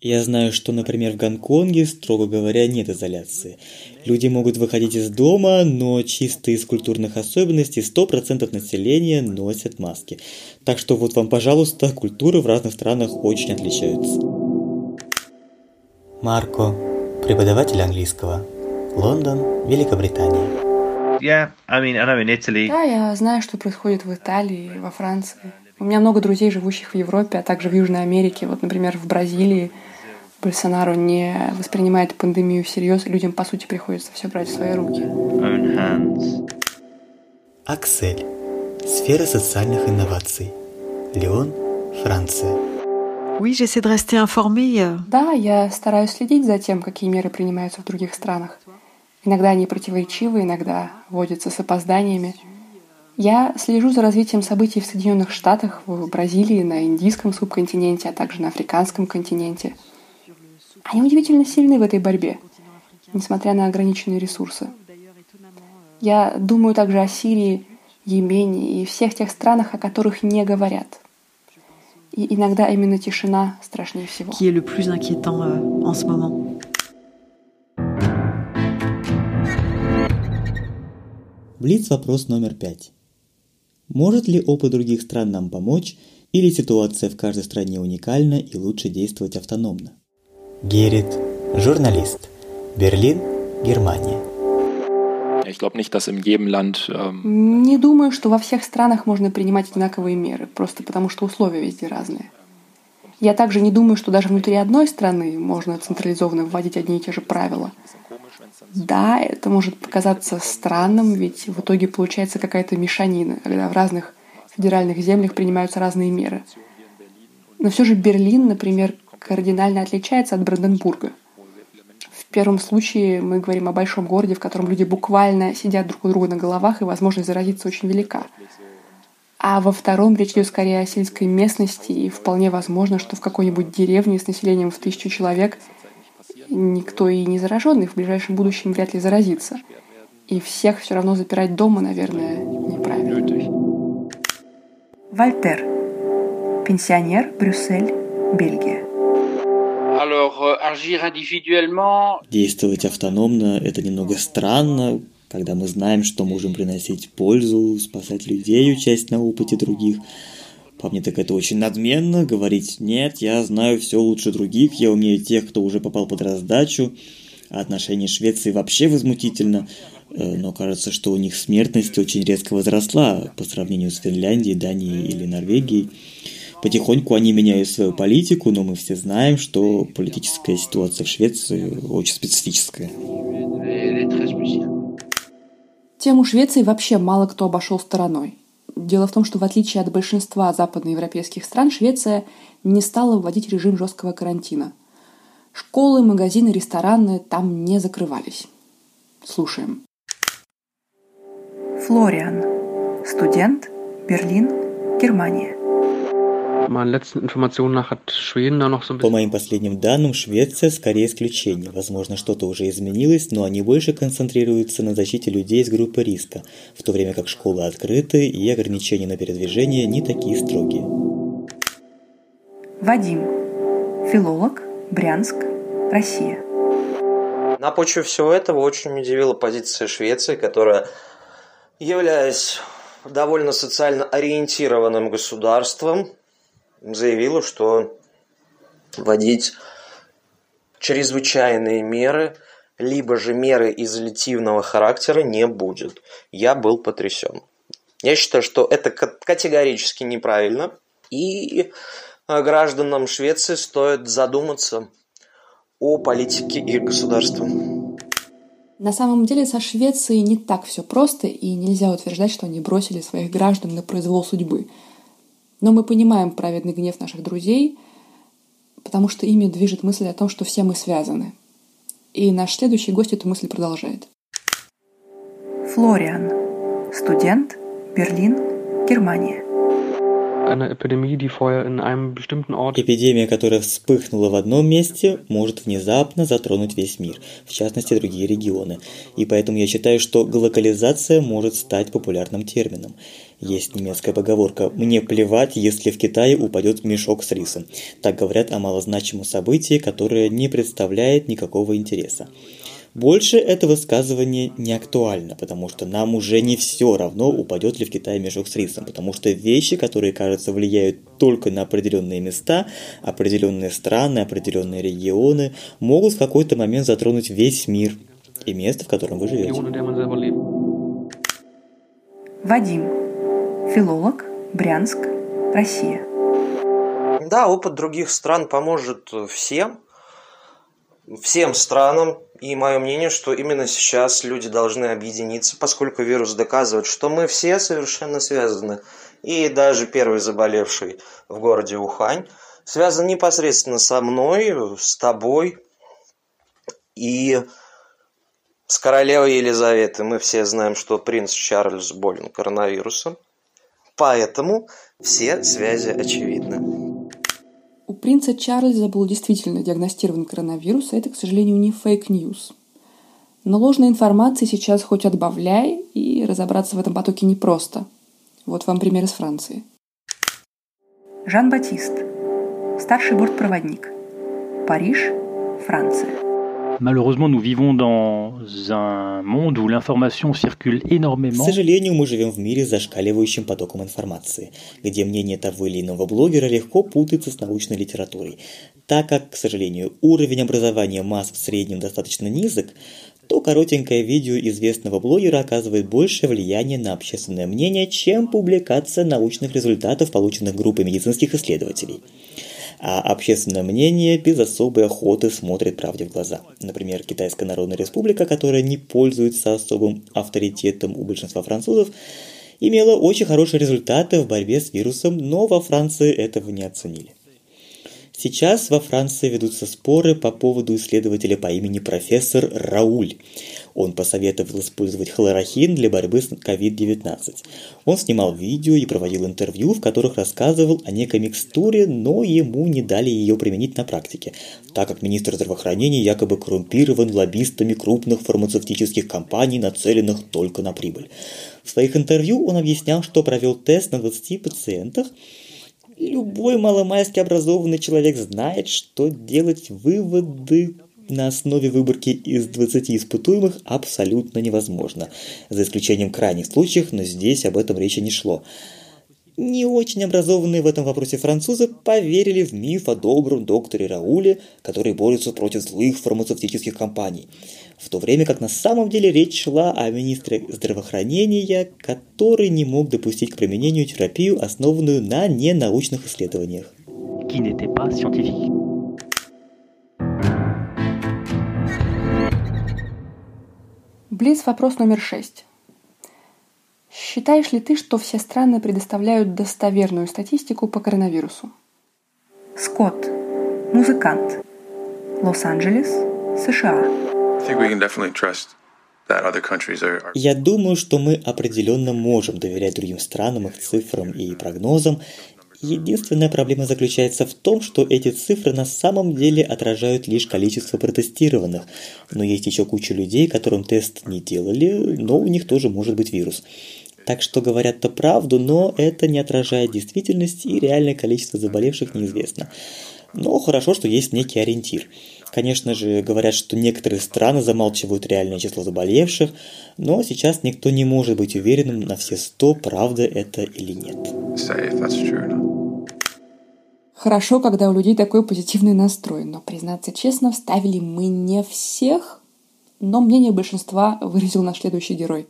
Я знаю, что, например, в Гонконге, строго говоря, нет изоляции. Люди могут выходить из дома, но чисто из культурных особенностей 100% населения носят маски. Так что вот вам, пожалуйста, культуры в разных странах очень отличаются. Марко, преподаватель английского. Лондон, Великобритания. Yeah, I mean, I know in Italy... Да, я знаю, что происходит в Италии, во Франции. У меня много друзей, живущих в Европе, а также в Южной Америке. Вот, например, в Бразилии Больсонару не воспринимает пандемию всерьез, и людям, по сути, приходится все брать в свои руки. Аксель. Сфера социальных инноваций. Леон, Франция. Oui, j'essaie de rester informée. Да, я стараюсь следить за тем, какие меры принимаются в других странах. Иногда они противоречивы, иногда вводятся с опозданиями. Я слежу за развитием событий в Соединенных Штатах, в Бразилии, на Индийском субконтиненте, а также на Африканском континенте. Они удивительно сильны в этой борьбе, несмотря на ограниченные ресурсы. Я думаю также о Сирии, Йемене и всех тех странах, о которых не говорят. И иногда именно тишина страшнее всего. Qui est le plus inquiétant euh, en ce moment. Блиц вопрос номер пять. Может ли опыт других стран нам помочь, или ситуация в каждой стране уникальна и лучше действовать автономно? Герит, журналист. Берлин, Германия. Не думаю, что во всех странах можно принимать одинаковые меры, просто потому что условия везде разные. Я также не думаю, что даже внутри одной страны можно централизованно вводить одни и те же правила. Да, это может показаться странным, ведь в итоге получается какая-то мешанина, когда в разных федеральных землях принимаются разные меры. Но все же Берлин, например, кардинально отличается от Бранденбурга. В первом случае мы говорим о большом городе, в котором люди буквально сидят друг у друга на головах, и возможность заразиться очень велика. А во втором речь идет скорее о сельской местности, и вполне возможно, что в какой-нибудь деревне с населением в тысячу человек никто и не зараженный в ближайшем будущем вряд ли заразится. И всех все равно запирать дома, наверное, неправильно. Вольтер. Пенсионер, Брюссель, Бельгия. Euh, Действовать автономно – это немного странно, когда мы знаем, что можем приносить пользу, спасать людей, участь на опыте других. По мне так это очень надменно, говорить «нет, я знаю все лучше других, я умею тех, кто уже попал под раздачу», а отношение Швеции вообще возмутительно, э, но кажется, что у них смертность очень резко возросла по сравнению с Финляндией, Данией или Норвегией. Потихоньку они меняют свою политику, но мы все знаем, что политическая ситуация в Швеции очень специфическая. Тему Швеции вообще мало кто обошел стороной. Дело в том, что в отличие от большинства западноевропейских стран, Швеция не стала вводить режим жесткого карантина. Школы, магазины, рестораны там не закрывались. Слушаем. Флориан. Студент. Берлин. Германия. По моим последним данным, Швеция скорее исключение. Возможно, что-то уже изменилось, но они больше концентрируются на защите людей из группы риска, в то время как школы открыты и ограничения на передвижение не такие строгие. Вадим. Филолог. Брянск. Россия. На почве всего этого очень удивила позиция Швеции, которая, являясь довольно социально ориентированным государством, заявила, что вводить чрезвычайные меры, либо же меры изолятивного характера не будет. Я был потрясен. Я считаю, что это категорически неправильно, и гражданам Швеции стоит задуматься о политике их государства. На самом деле со Швецией не так все просто, и нельзя утверждать, что они бросили своих граждан на произвол судьбы. Но мы понимаем праведный гнев наших друзей, потому что ими движет мысль о том, что все мы связаны. И наш следующий гость эту мысль продолжает. Флориан. Студент. Берлин. Германия. Эпидемия, которая вспыхнула в одном месте, может внезапно затронуть весь мир, в частности другие регионы. И поэтому я считаю, что глокализация может стать популярным термином. Есть немецкая поговорка «Мне плевать, если в Китае упадет мешок с рисом». Так говорят о малозначимом событии, которое не представляет никакого интереса. Больше это высказывание не актуально, потому что нам уже не все равно, упадет ли в Китае мешок с рисом, потому что вещи, которые, кажется, влияют только на определенные места, определенные страны, определенные регионы, могут в какой-то момент затронуть весь мир и место, в котором вы живете. Вадим, филолог, Брянск, Россия. Да, опыт других стран поможет всем, всем странам, и мое мнение, что именно сейчас люди должны объединиться, поскольку вирус доказывает, что мы все совершенно связаны. И даже первый заболевший в городе Ухань связан непосредственно со мной, с тобой и с королевой Елизаветой. Мы все знаем, что принц Чарльз болен коронавирусом. Поэтому все связи очевидны. У принца Чарльза был действительно диагностирован коронавирус, а это, к сожалению, не fake news. Но ложной информации сейчас хоть отбавляй, и разобраться в этом потоке непросто. Вот вам пример из Франции. Жан-Батист, старший бортпроводник. Париж, Франция. Malheureusement, nous vivons dans un monde où l'information circule énormément. К сожалению, мы живем в мире с зашкаливающим потоком информации, где мнение того или иного блогера легко путается с научной литературой. Так как, к сожалению, уровень образования масс в среднем достаточно низок, то коротенькое видео известного блогера оказывает большее влияние на общественное мнение, чем публикация научных результатов, полученных группой медицинских исследователей а общественное мнение без особой охоты смотрит правде в глаза. Например, Китайская Народная Республика, которая не пользуется особым авторитетом у большинства французов, имела очень хорошие результаты в борьбе с вирусом, но во Франции этого не оценили. Сейчас во Франции ведутся споры по поводу исследователя по имени профессор Рауль. Он посоветовал использовать хлорохин для борьбы с COVID-19. Он снимал видео и проводил интервью, в которых рассказывал о некой микстуре, но ему не дали ее применить на практике, так как министр здравоохранения якобы коррумпирован лоббистами крупных фармацевтических компаний, нацеленных только на прибыль. В своих интервью он объяснял, что провел тест на 20 пациентах, Любой маломайски образованный человек знает, что делать выводы на основе выборки из 20 испытуемых абсолютно невозможно, за исключением крайних случаев, но здесь об этом речи не шло. Не очень образованные в этом вопросе французы поверили в миф о добром докторе Рауле, который борется против злых фармацевтических компаний – в то время как на самом деле речь шла о министре здравоохранения, который не мог допустить к применению терапию, основанную на ненаучных исследованиях. Близ вопрос номер шесть. Считаешь ли ты, что все страны предоставляют достоверную статистику по коронавирусу? Скотт, музыкант. Лос-Анджелес, США. Я думаю, что мы определенно можем доверять другим странам, их цифрам и прогнозам. Единственная проблема заключается в том, что эти цифры на самом деле отражают лишь количество протестированных. Но есть еще куча людей, которым тест не делали, но у них тоже может быть вирус. Так что говорят-то правду, но это не отражает действительность и реальное количество заболевших неизвестно. Но хорошо, что есть некий ориентир. Конечно же, говорят, что некоторые страны замалчивают реальное число заболевших, но сейчас никто не может быть уверенным на все сто, правда это или нет. Хорошо, когда у людей такой позитивный настрой, но, признаться честно, вставили мы не всех, но мнение большинства выразил наш следующий герой.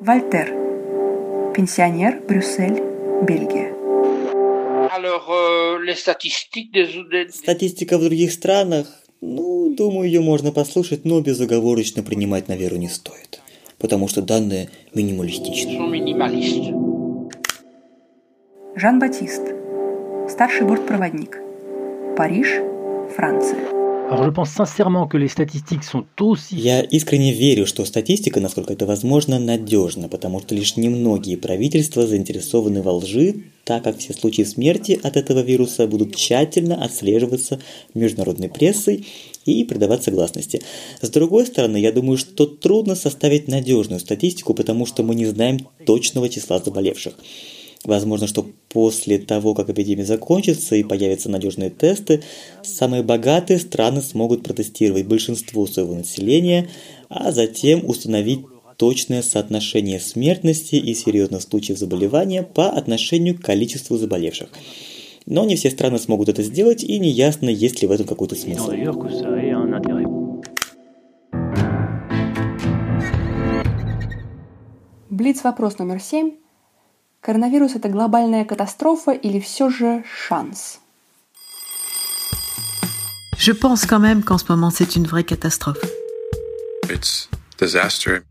Вольтер. Пенсионер, Брюссель, Бельгия. Euh, Статистика в других странах, ну, думаю, ее можно послушать, но безоговорочно принимать на веру не стоит. Потому что данные минималистичны. Жан-Батист. Старший бортпроводник. Париж, Франция. Я искренне верю, что статистика, насколько это возможно, надежна, потому что лишь немногие правительства заинтересованы во лжи, так как все случаи смерти от этого вируса будут тщательно отслеживаться международной прессой и придаваться гласности. С другой стороны, я думаю, что трудно составить надежную статистику, потому что мы не знаем точного числа заболевших. Возможно, что после того, как эпидемия закончится и появятся надежные тесты, самые богатые страны смогут протестировать большинство своего населения, а затем установить точное соотношение смертности и серьезных случаев заболевания по отношению к количеству заболевших. Но не все страны смогут это сделать, и неясно, есть ли в этом какой-то смысл. Блиц вопрос номер семь. Коронавирус – это глобальная катастрофа или все же шанс? Je pense quand même qu'en ce moment c'est une vraie catastrophe. It's disaster.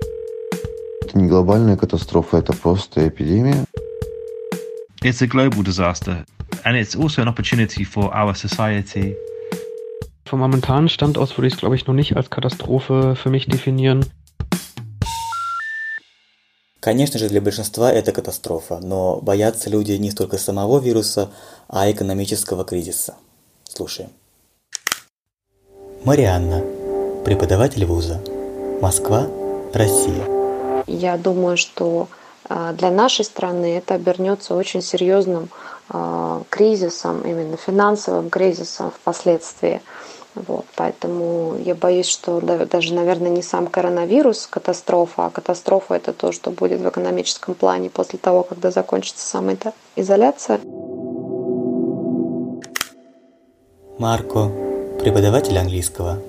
Это не глобальная катастрофа, это просто эпидемия. It's a global disaster, and it's also an opportunity for our society. Vom momentanen Stand aus würde ich es, glaube ich, noch nicht als Katastrophe für mich definieren. Конечно же, для большинства это катастрофа, но боятся люди не столько самого вируса, а экономического кризиса. Слушаем. Марианна, преподаватель вуза. Москва, Россия. Я думаю, что для нашей страны это обернется очень серьезным кризисом, именно финансовым кризисом впоследствии. Вот, поэтому я боюсь, что даже, наверное, не сам коронавирус катастрофа, а катастрофа это то, что будет в экономическом плане после того, когда закончится самоизоляция. Марко, преподаватель английского.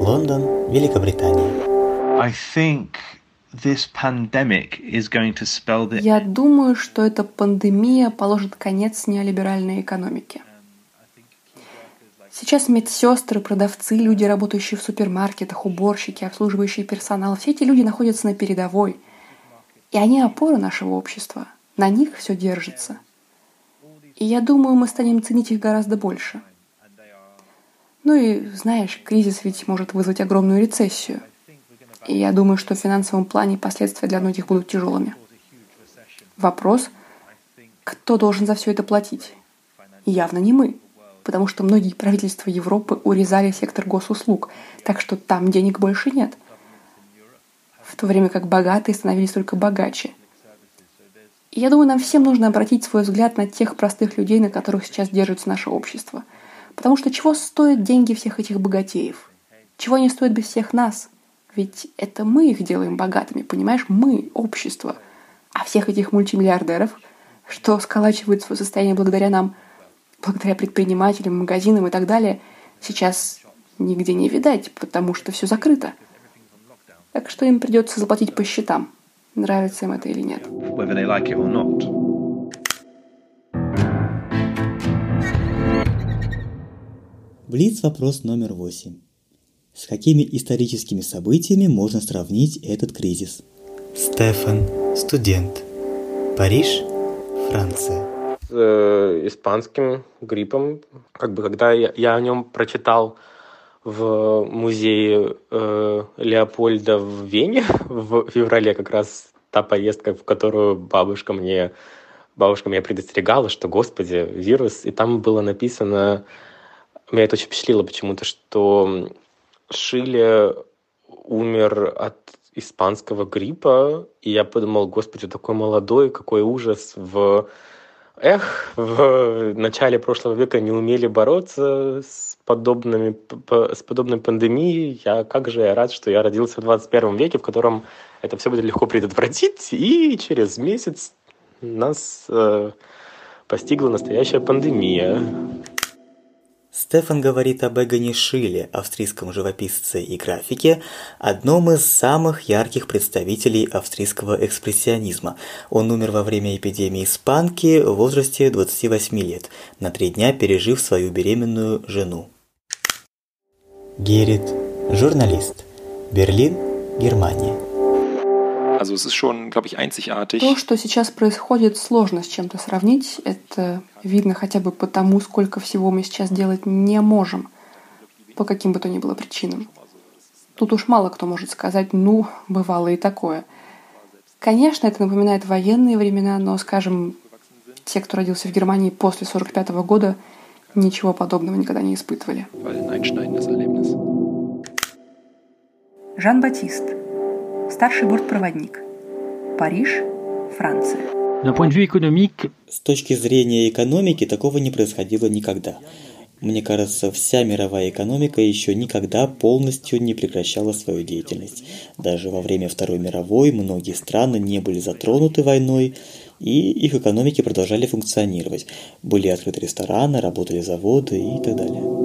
Лондон, Великобритания. I think this pandemic is going to spell the... Я думаю, что эта пандемия положит конец неолиберальной экономике. Сейчас медсестры, продавцы, люди, работающие в супермаркетах, уборщики, обслуживающие персонал, все эти люди находятся на передовой. И они опора нашего общества. На них все держится. И я думаю, мы станем ценить их гораздо больше. Ну и, знаешь, кризис ведь может вызвать огромную рецессию. И я думаю, что в финансовом плане последствия для многих будут тяжелыми. Вопрос, кто должен за все это платить? Явно не мы потому что многие правительства Европы урезали сектор госуслуг, так что там денег больше нет. В то время как богатые становились только богаче. И я думаю, нам всем нужно обратить свой взгляд на тех простых людей, на которых сейчас держится наше общество. Потому что чего стоят деньги всех этих богатеев? Чего они стоят без всех нас? Ведь это мы их делаем богатыми, понимаешь? Мы — общество. А всех этих мультимиллиардеров, что сколачивают свое состояние благодаря нам — благодаря предпринимателям, магазинам и так далее, сейчас нигде не видать, потому что все закрыто. Так что им придется заплатить по счетам, нравится им это или нет. Блиц вопрос номер восемь. С какими историческими событиями можно сравнить этот кризис? Стефан, студент. Париж, Франция э, испанским гриппом. Как бы когда я, я о нем прочитал в музее э, Леопольда в Вене в феврале, как раз та поездка, в которую бабушка мне бабушка меня предостерегала, что, господи, вирус, и там было написано, меня это очень впечатлило почему-то, что Шиле умер от испанского гриппа, и я подумал, господи, такой молодой, какой ужас в эх, в начале прошлого века не умели бороться с подобными с подобной пандемией. Я как же я рад, что я родился в 21 веке, в котором это все будет легко предотвратить, и через месяц нас э, постигла настоящая пандемия. Стефан говорит об Эгоне Шиле, австрийском живописце и графике, одном из самых ярких представителей австрийского экспрессионизма. Он умер во время эпидемии испанки в возрасте 28 лет, на три дня пережив свою беременную жену. Герит, журналист. Берлин, Германия. Also es ist schon, glaube ich, einzigartig. То, что сейчас происходит, сложно с чем-то сравнить. Это видно хотя бы потому, сколько всего мы сейчас делать не можем. по каким бы то ни было причинам. Тут уж мало кто может сказать «ну, бывало и такое». Конечно, это напоминает военные времена, но, скажем, те, кто родился в Германии после 1945 года, ничего подобного никогда не испытывали. Жан-Батист. Старший бортпроводник. Париж, Франция. С точки зрения экономики такого не происходило никогда. Мне кажется, вся мировая экономика еще никогда полностью не прекращала свою деятельность. Даже во время Второй мировой многие страны не были затронуты войной, и их экономики продолжали функционировать. Были открыты рестораны, работали заводы и так далее.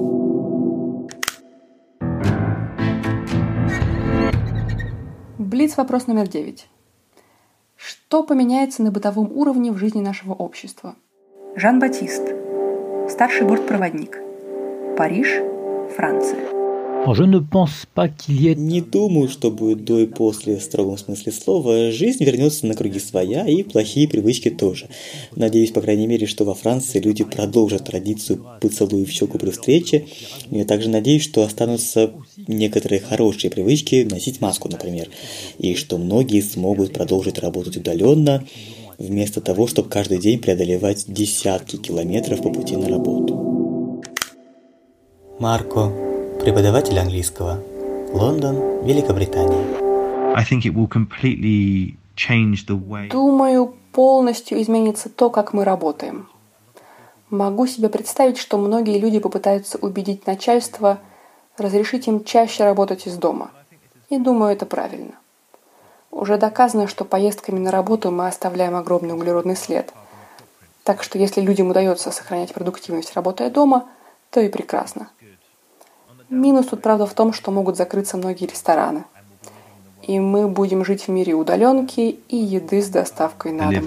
Блиц вопрос номер девять. Что поменяется на бытовом уровне в жизни нашего общества? Жан-Батист. Старший бортпроводник. Париж, Франция. Не думаю, что будет до и после в строгом смысле слова. Жизнь вернется на круги своя, и плохие привычки тоже. Надеюсь, по крайней мере, что во Франции люди продолжат традицию поцелуя в щеку при встрече. Я также надеюсь, что останутся некоторые хорошие привычки носить маску, например. И что многие смогут продолжить работать удаленно, вместо того, чтобы каждый день преодолевать десятки километров по пути на работу. Марко, преподаватель английского. Лондон, Великобритания. I think it will completely change the way. Думаю, полностью изменится то, как мы работаем. Могу себе представить, что многие люди попытаются убедить начальство разрешить им чаще работать из дома. И думаю, это правильно. Уже доказано, что поездками на работу мы оставляем огромный углеродный след. Так что если людям удается сохранять продуктивность, работая дома, то и прекрасно. Минус тут, правда, в том, что могут закрыться многие рестораны. И мы будем жить в мире удаленки и еды с доставкой на дом.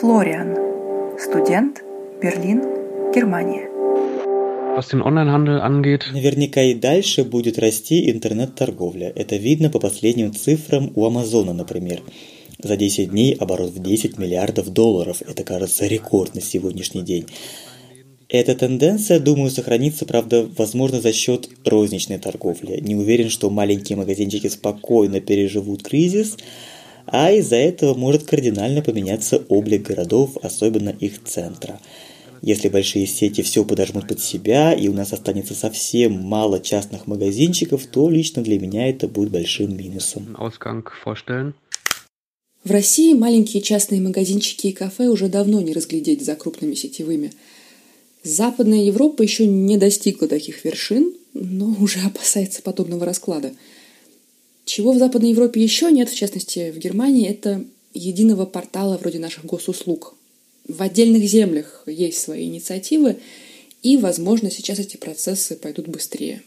Флориан. Студент. Берлин. Германия. Was den Onlinehandel angeht, Наверняка и дальше будет расти интернет-торговля. Это видно по последним цифрам у Амазона, например. За 10 дней оборот в 10 миллиардов долларов. Это, кажется, рекорд на сегодняшний день. Эта тенденция, думаю, сохранится, правда, возможно, за счет розничной торговли. Не уверен, что маленькие магазинчики спокойно переживут кризис, а из-за этого может кардинально поменяться облик городов, особенно их центра. Если большие сети все подожмут под себя, и у нас останется совсем мало частных магазинчиков, то лично для меня это будет большим минусом. В России маленькие частные магазинчики и кафе уже давно не разглядеть за крупными сетевыми. Западная Европа еще не достигла таких вершин, но уже опасается подобного расклада. Чего в Западной Европе еще нет, в частности в Германии, это единого портала вроде наших госуслуг. В отдельных землях есть свои инициативы, и, возможно, сейчас эти процессы пойдут быстрее.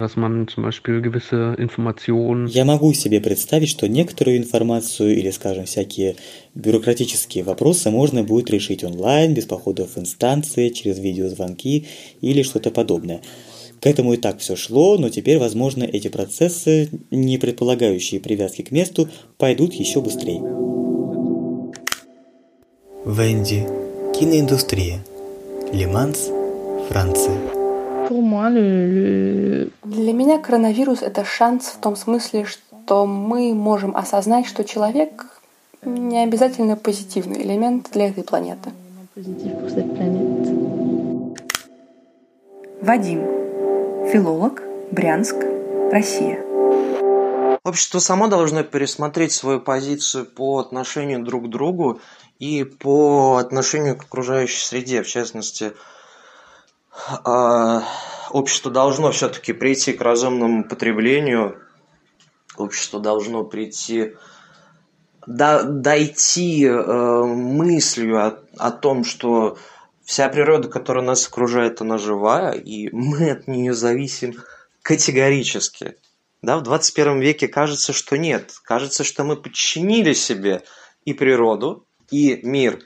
Dass man zum Beispiel gewisse Informationen Я могу себе представить, что некоторую информацию или, скажем, всякие бюрократические вопросы можно будет решить онлайн, без походов в инстанции, через видеозвонки или что-то подобное. К этому и так все шло, но теперь, возможно, эти процессы, не предполагающие привязки к месту, пойдут еще быстрее. Венди. Киноиндустрия. Лиманс, Франция. Для меня коронавирус – это шанс в том смысле, что мы можем осознать, что человек не обязательно позитивный элемент для этой планеты. Вадим. Филолог. Брянск. Россия. Общество само должно пересмотреть свою позицию по отношению друг к другу и по отношению к окружающей среде. В частности, общество должно все-таки прийти к разумному потреблению, общество должно прийти, до, дойти э, мыслью о, о том, что вся природа, которая нас окружает, она живая, и мы от нее зависим категорически. Да, в 21 веке кажется, что нет. Кажется, что мы подчинили себе и природу, и мир.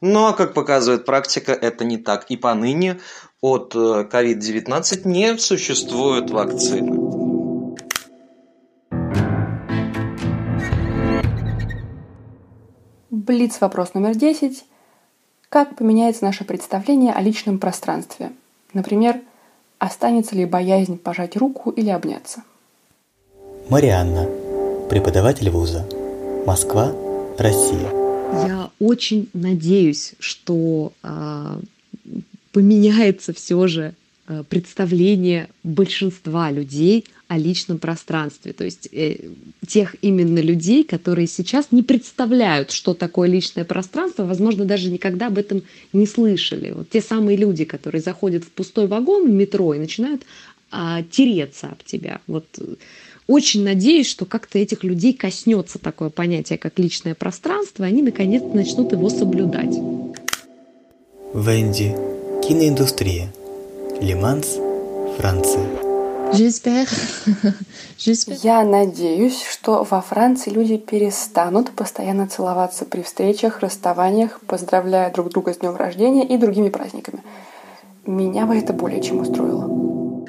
Но, как показывает практика, это не так. И поныне от COVID-19 не существует вакцины. Блиц вопрос номер 10. Как поменяется наше представление о личном пространстве? Например, останется ли боязнь пожать руку или обняться? Марианна, преподаватель вуза. Москва, Россия. Я очень надеюсь, что э, поменяется все же э, представление большинства людей о личном пространстве, то есть э, тех именно людей, которые сейчас не представляют, что такое личное пространство, возможно, даже никогда об этом не слышали. Вот те самые люди, которые заходят в пустой вагон в метро и начинают э, тереться об тебя. Вот очень надеюсь, что как-то этих людей коснется такое понятие, как личное пространство, и они наконец начнут его соблюдать. Венди. Киноиндустрия. Лиманс, Франция. Я надеюсь, что во Франции люди перестанут постоянно целоваться при встречах, расставаниях, поздравляя друг друга с днем рождения и другими праздниками. Меня бы это более чем устроило.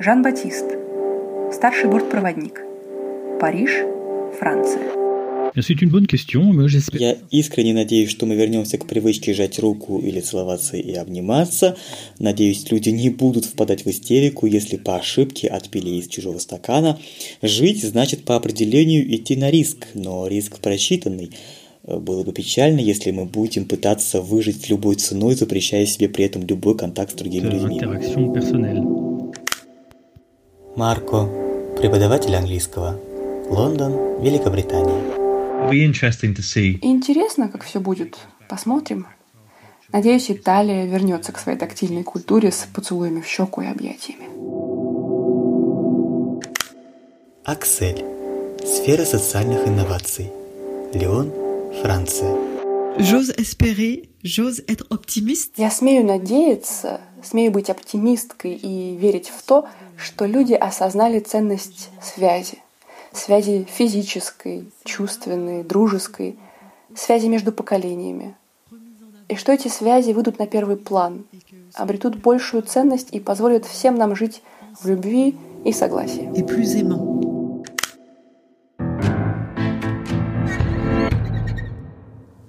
Жан-Батист. Старший бортпроводник. Париж, Франция. Я искренне надеюсь, что мы вернемся к привычке жать руку или целоваться и обниматься. Надеюсь, люди не будут впадать в истерику, если по ошибке отпили из чужого стакана. Жить значит по определению идти на риск, но риск просчитанный. Было бы печально, если мы будем пытаться выжить любой ценой, запрещая себе при этом любой контакт с другими людьми. Марко, преподаватель английского. Лондон, Великобритания. Интересно, как все будет. Посмотрим. Надеюсь, Италия вернется к своей тактильной культуре с поцелуями в щеку и объятиями. Аксель. Сфера социальных инноваций. Леон, Франция. J'ose espérer, j'ose être optimiste. Я смею надеяться, смею быть оптимисткой и верить в то, что люди осознали ценность связи – связи физической, чувственной, дружеской, связи между поколениями. И что эти связи выйдут на первый план, обретут большую ценность и позволят всем нам жить в любви и согласии.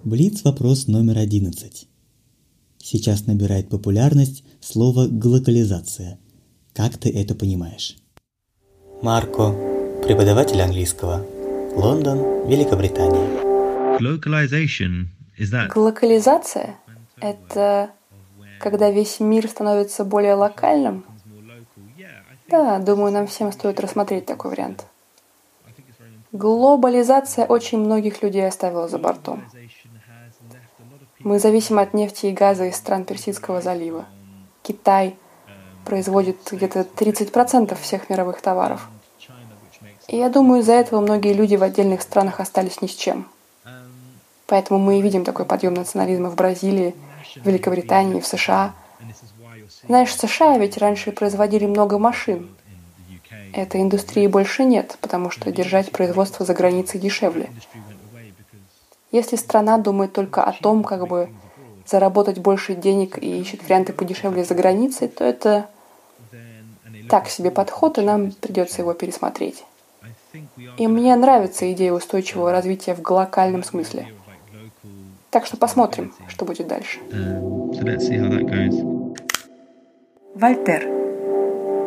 Блиц вопрос номер одиннадцать. Сейчас набирает популярность слово «глокализация». Как ты это понимаешь? Марко, преподаватель английского. Лондон, Великобритания. Глокализация — это когда весь мир становится более локальным? Да, думаю, нам всем стоит рассмотреть такой вариант. Глобализация очень многих людей оставила за бортом. Мы зависим от нефти и газа из стран Персидского залива. Китай производит где-то 30% всех мировых товаров – и я думаю, из-за этого многие люди в отдельных странах остались ни с чем. Поэтому мы и видим такой подъем национализма в Бразилии, в Великобритании, в США. Знаешь, в США ведь раньше производили много машин. Этой индустрии больше нет, потому что держать производство за границей дешевле. Если страна думает только о том, как бы заработать больше денег и ищет варианты подешевле за границей, то это так себе подход, и нам придется его пересмотреть. И мне нравится идея устойчивого развития в глобальном смысле. Так что посмотрим, что будет дальше. Вольтер.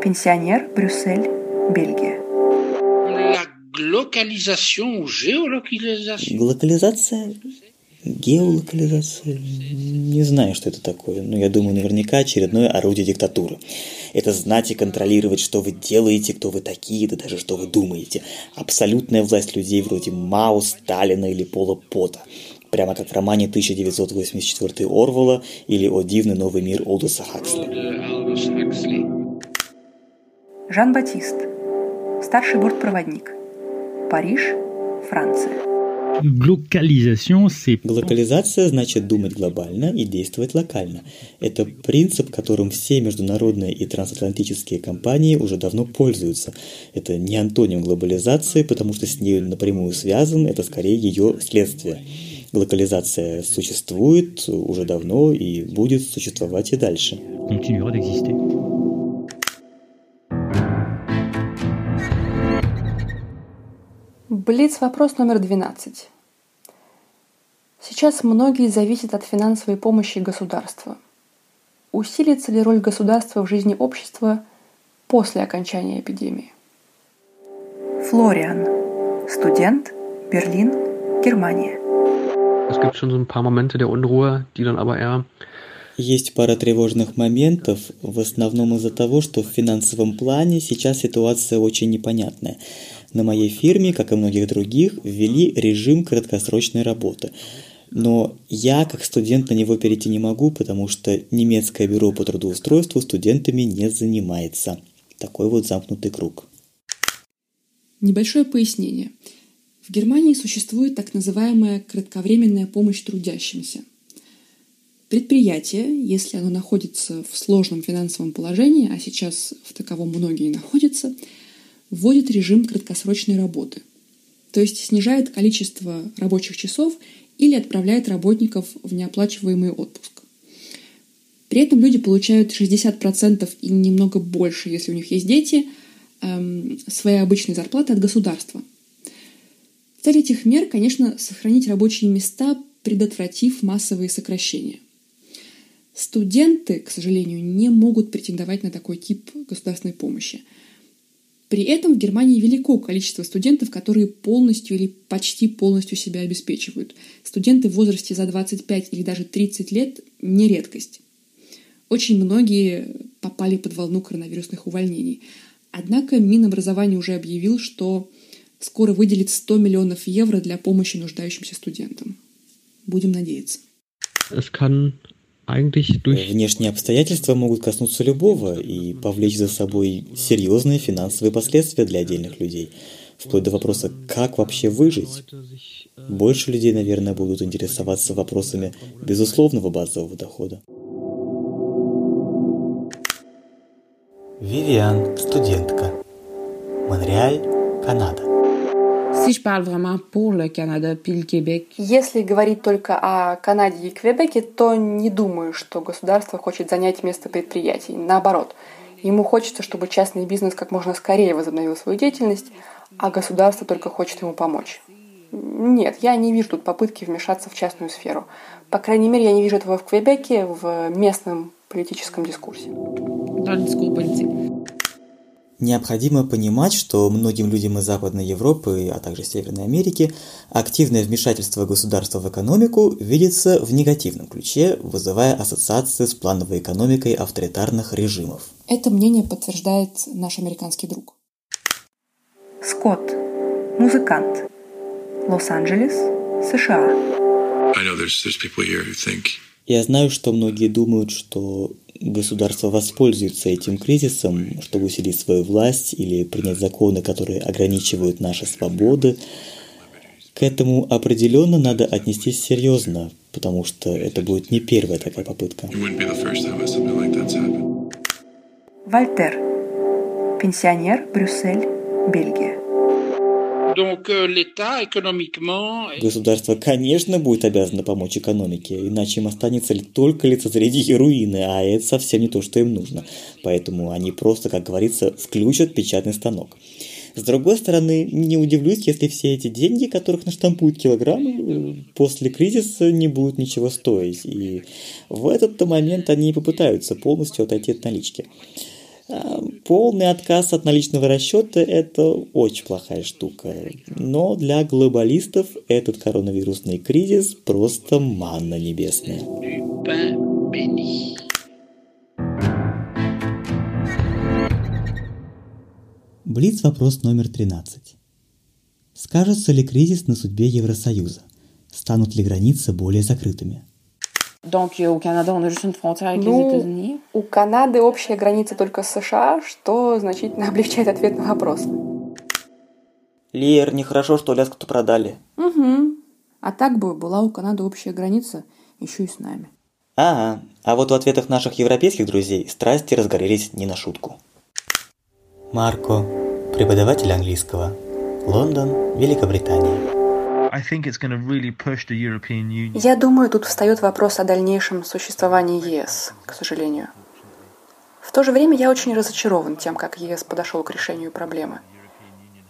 Пенсионер, Брюссель, Бельгия. Глокализация? Геолокализация? Не знаю, что это такое, но я думаю, наверняка очередное орудие диктатуры. Это знать и контролировать, что вы делаете, кто вы такие, да даже что вы думаете. Абсолютная власть людей вроде Мао, Сталина или Пола Пота. Прямо как в романе 1984 Орвала или «О дивный новый мир» Олдоса Хаксли. Жан-Батист. Старший бортпроводник. Париж, Франция. Глокализация значит думать глобально и действовать локально. Это принцип, которым все международные и трансатлантические компании уже давно пользуются. Это не антоним глобализации, потому что с ней напрямую связан, это скорее ее следствие. Глокализация существует уже давно и будет существовать и дальше. Блиц вопрос номер 12. Сейчас многие зависят от финансовой помощи государства. Усилится ли роль государства в жизни общества после окончания эпидемии? Флориан, студент, Берлин, Германия. Es gibt schon so ein paar Momente der Unruhe, die dann aber eher Есть пара тревожных моментов, в основном из-за того, что в финансовом плане сейчас ситуация очень непонятная. На моей фирме, как и многих других, ввели режим краткосрочной работы. Но я, как студент, на него перейти не могу, потому что немецкое бюро по трудоустройству студентами не занимается. Такой вот замкнутый круг. Небольшое пояснение. В Германии существует так называемая кратковременная помощь трудящимся. Предприятие, если оно находится в сложном финансовом положении, а сейчас в таковом многие находятся, вводит режим краткосрочной работы, то есть снижает количество рабочих часов или отправляет работников в неоплачиваемый отпуск. При этом люди получают 60% и немного больше, если у них есть дети, эм, своей обычной зарплаты от государства. Цель этих мер, конечно, сохранить рабочие места, предотвратив массовые сокращения. Студенты, к сожалению, не могут претендовать на такой тип государственной помощи. При этом в Германии велико количество студентов, которые полностью или почти полностью себя обеспечивают. Студенты в возрасте за 25 или даже 30 лет – не редкость. Очень многие попали под волну коронавирусных увольнений. Однако Минобразование уже объявил, что скоро выделит 100 миллионов евро для помощи нуждающимся студентам. Будем надеяться. Es kann eigentlich durch... Внешние обстоятельства могут коснуться любого и повлечь за собой серьезные финансовые последствия для отдельных людей. Вплоть до вопроса, как вообще выжить. Больше людей, наверное, будут интересоваться вопросами безусловного базового дохода. Вивиан, студентка. Монреаль, Канада. Si je parle vraiment pour le Canada puis le Québec, Если говорить только о Канаде и Квебеке, то не думаю, что государство хочет занять место предприятий. Наоборот, ему хочется, чтобы частный бизнес как можно скорее возобновил свою деятельность, а государство только хочет ему помочь. Нет, я не вижу тут попытки вмешаться в частную сферу. По крайней мере, я не вижу этого в Квебеке, в местном политическом дискурсе. dans le discours politique. Необходимо понимать, что многим людям из Западной Европы, а также Северной Америки, активное вмешательство государства в экономику видится в негативном ключе, вызывая ассоциации с плановой экономикой авторитарных режимов. Это мнение подтверждает наш американский друг. Скотт, музыкант. Лос-Анджелес, США. I know there's there's people here who think Я знаю, что многие думают, что государство воспользуется этим кризисом, чтобы усилить свою власть или принять законы, которые ограничивают наши свободы. К этому определенно надо отнестись серьезно, потому что это будет не первая такая попытка. Вольтер, пенсионер, Брюссель, Бельгия. Donc euh, l'État, économiquement, Государство, конечно, будет обязано помочь экономике, иначе им останется только лицезреть ее руины, а это совсем не то, что им нужно. Поэтому они просто, как говорится, включат печатный станок. С другой стороны, не удивлюсь, если все эти деньги, которых наштампуют килограммы, э, после кризиса не будут ничего стоить. И в этот момент они попытаются полностью отойти от налички. А, Полный отказ от наличного расчета – это очень плохая штука. Но для глобалистов этот коронавирусный кризис просто манна небесная. Блиц вопрос номер 13. Скажется ли кризис на судьбе Евросоюза? Станут ли границы более закрытыми? Donc, euh, au Canada, on a juste une frontière avec les Ну, États-Unis. у Канады общая граница только с США, что значительно облегчает ответ на вопрос. Лер, нехорошо, что Ляску-то продали. Угу. А так бы была у Канады общая граница еще и с нами. Ага, а вот в ответах наших европейских друзей страсти разгорелись не на шутку. Марко, преподаватель английского. Лондон, Великобритания. Я думаю, тут встает вопрос о дальнейшем существовании ЕС, к сожалению. В то же время я очень разочарован тем, как ЕС подошел к решению проблемы.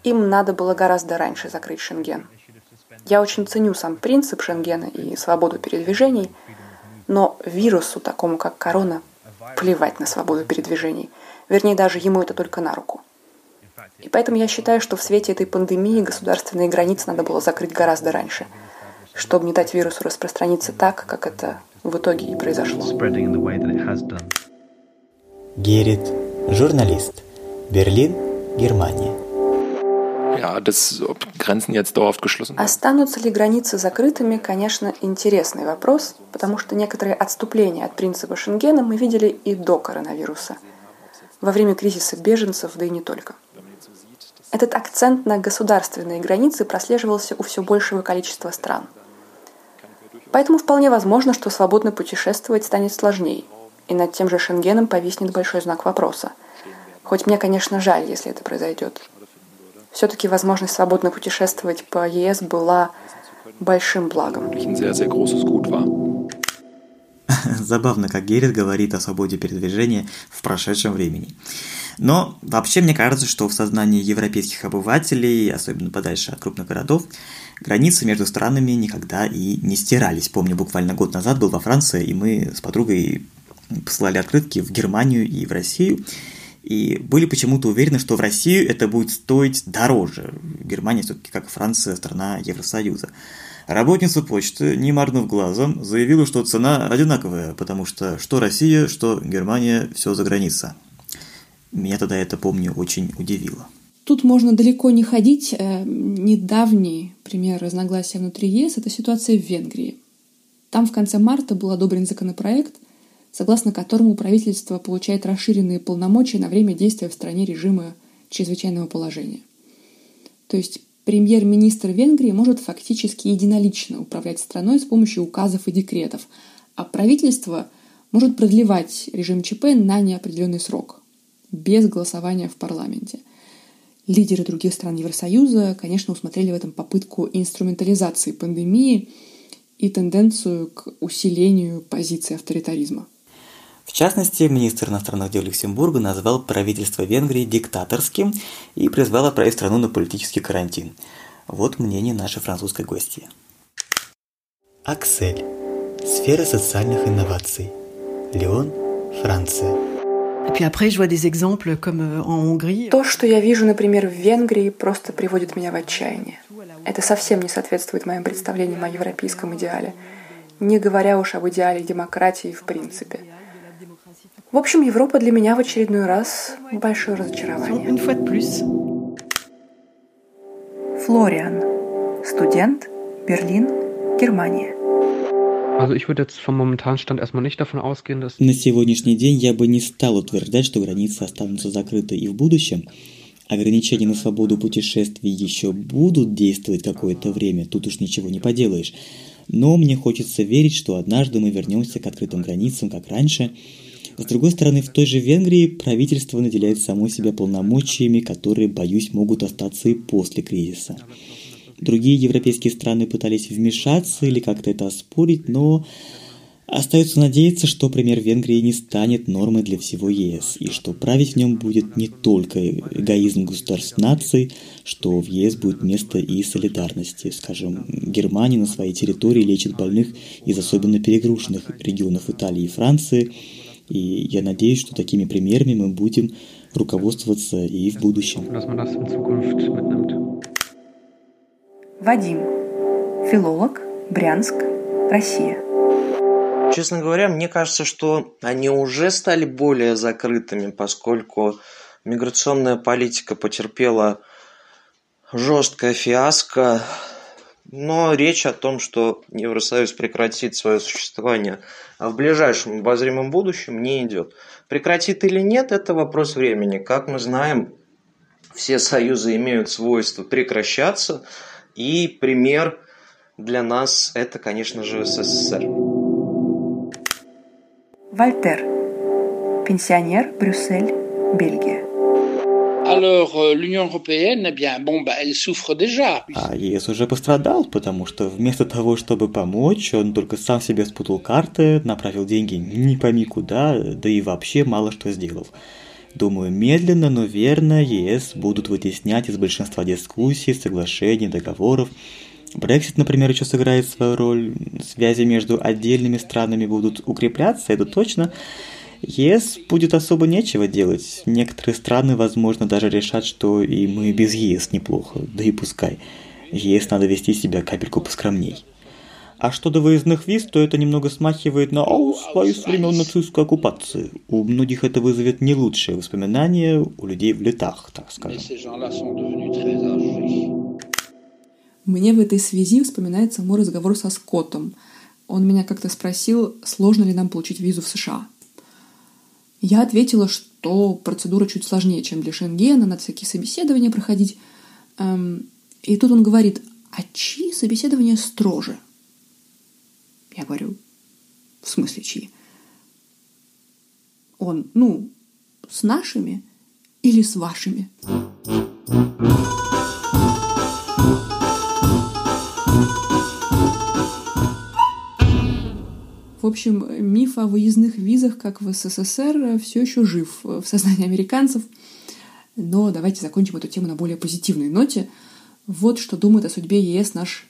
Им надо было гораздо раньше закрыть Шенген. Я очень ценю сам принцип Шенгена и свободу передвижений, но вирусу, такому как корона, плевать на свободу передвижений. Вернее, даже ему это только на руку. И поэтому я считаю, что в свете этой пандемии государственные границы надо было закрыть гораздо раньше, чтобы не дать вирусу распространиться так, как это в итоге и произошло. Герит, журналист. Берлин, Германия. Останутся ли границы закрытыми, конечно, интересный вопрос, потому что некоторые отступления от принципа Шенгена мы видели и до коронавируса, во время кризиса беженцев, да и не только. Этот акцент на государственные границы прослеживался у все большего количества стран. Поэтому вполне возможно, что свободно путешествовать станет сложнее, и над тем же Шенгеном повиснет большой знак вопроса. Хоть мне, конечно, жаль, если это произойдет. Все-таки возможность свободно путешествовать по ЕС была большим благом. Забавно, как Геррит говорит о свободе передвижения в прошедшем времени. Но вообще мне кажется, что в сознании европейских обывателей, особенно подальше от крупных городов, границы между странами никогда и не стирались. Помню, буквально год назад был во Франции, и мы с подругой послали открытки в Германию и в Россию, и были почему-то уверены, что в Россию это будет стоить дороже. Германия все-таки, как Франция, страна Евросоюза. Работница почты, не моргнув глазом, заявила, что цена одинаковая, потому что что Россия, что Германия, все за граница. Меня тогда это, помню, очень удивило. Тут можно далеко не ходить. Э, недавний пример разногласия внутри ЕС – это ситуация в Венгрии. Там в конце марта был одобрен законопроект, согласно которому правительство получает расширенные полномочия на время действия в стране режима чрезвычайного положения. То есть премьер-министр Венгрии может фактически единолично управлять страной с помощью указов и декретов, а правительство может продлевать режим ЧП на неопределенный срок, без голосования в парламенте. Лидеры других стран Евросоюза, конечно, усмотрели в этом попытку инструментализации пандемии и тенденцию к усилению позиции авторитаризма. В частности, министр иностранных дел Люксембурга назвал правительство Венгрии диктаторским и призвал отправить страну на политический карантин. Вот мнение нашей французской гости. Аксель. Сфера социальных инноваций. Леон, Франция. Euh, То, что я вижу, например, в Венгрии, просто приводит меня в отчаяние. Это совсем не соответствует моим представлениям о европейском идеале, не говоря уж об идеале демократии в принципе – в общем, Европа для меня в очередной раз большое разочарование. Флориан. Студент. Берлин. Германия. Also ich würde jetzt vom momentanen Stand erstmal nicht davon ausgehen, dass... На сегодняшний день я бы не стал утверждать, что границы останутся закрыты и в будущем. Ограничения на свободу путешествий еще будут действовать какое-то время, тут уж ничего не поделаешь. Но мне хочется верить, что однажды мы вернемся к открытым границам, как раньше, с другой стороны, в той же Венгрии правительство наделяет само себя полномочиями, которые, боюсь, могут остаться и после кризиса. Другие европейские страны пытались вмешаться или как-то это оспорить, но Остается надеяться, что пример Венгрии не станет нормой для всего ЕС, и что править в нем будет не только эгоизм государств наций, что в ЕС будет место и солидарности. Скажем, Германия на своей территории лечит больных из особенно перегруженных регионов Италии и Франции – и я надеюсь, что такими примерами мы будем руководствоваться и в будущем. Вадим. Филолог. Брянск. Россия. Честно говоря, мне кажется, что они уже стали более закрытыми, поскольку миграционная политика потерпела жесткое фиаско но речь о том, что Евросоюз прекратит свое существование в ближайшем обозримом будущем, не идет. Прекратит или нет, это вопрос времени. Как мы знаем, все союзы имеют свойство прекращаться, и пример для нас это, конечно же, СССР. Вольтер. Пенсионер, Брюссель, Бельгия. Euh, eh. А ЕС уже пострадал, потому что вместо того, чтобы помочь, он только сам себе спутал карты, направил деньги не пойми куда, да и вообще мало что сделал. Думаю, медленно, но верно ЕС будут вытеснять из большинства дискуссий, соглашений, договоров Брексит, например, еще сыграет свою роль, связи между отдельными странами будут укрепляться, это точно. ЕС будет особо нечего делать. Некоторые страны, возможно, даже решат, что и мы без ЕС неплохо, да и пускай. ЕС надо вести себя капельку поскромней. А что до выездных виз, то это немного смахивает на аусвайс времен нацистской оккупации. У многих это вызовет не лучшие воспоминания у людей в летах, так скажем. Мне в этой связи вспоминается мой разговор со Скоттом. Он меня как-то спросил, сложно ли нам получить визу в США. Я ответила, что процедура чуть сложнее, чем для Шенгена, надо всякие собеседования проходить. Эм, и тут он говорит, а чьи собеседования строже? Я говорю, в смысле чьи? Он, ну, с нашими или с вашими? В общем, миф о выездных визах, как в СССР, все еще жив в сознании американцев. Но давайте закончим эту тему на более позитивной ноте. Вот что думает о судьбе ЕС наш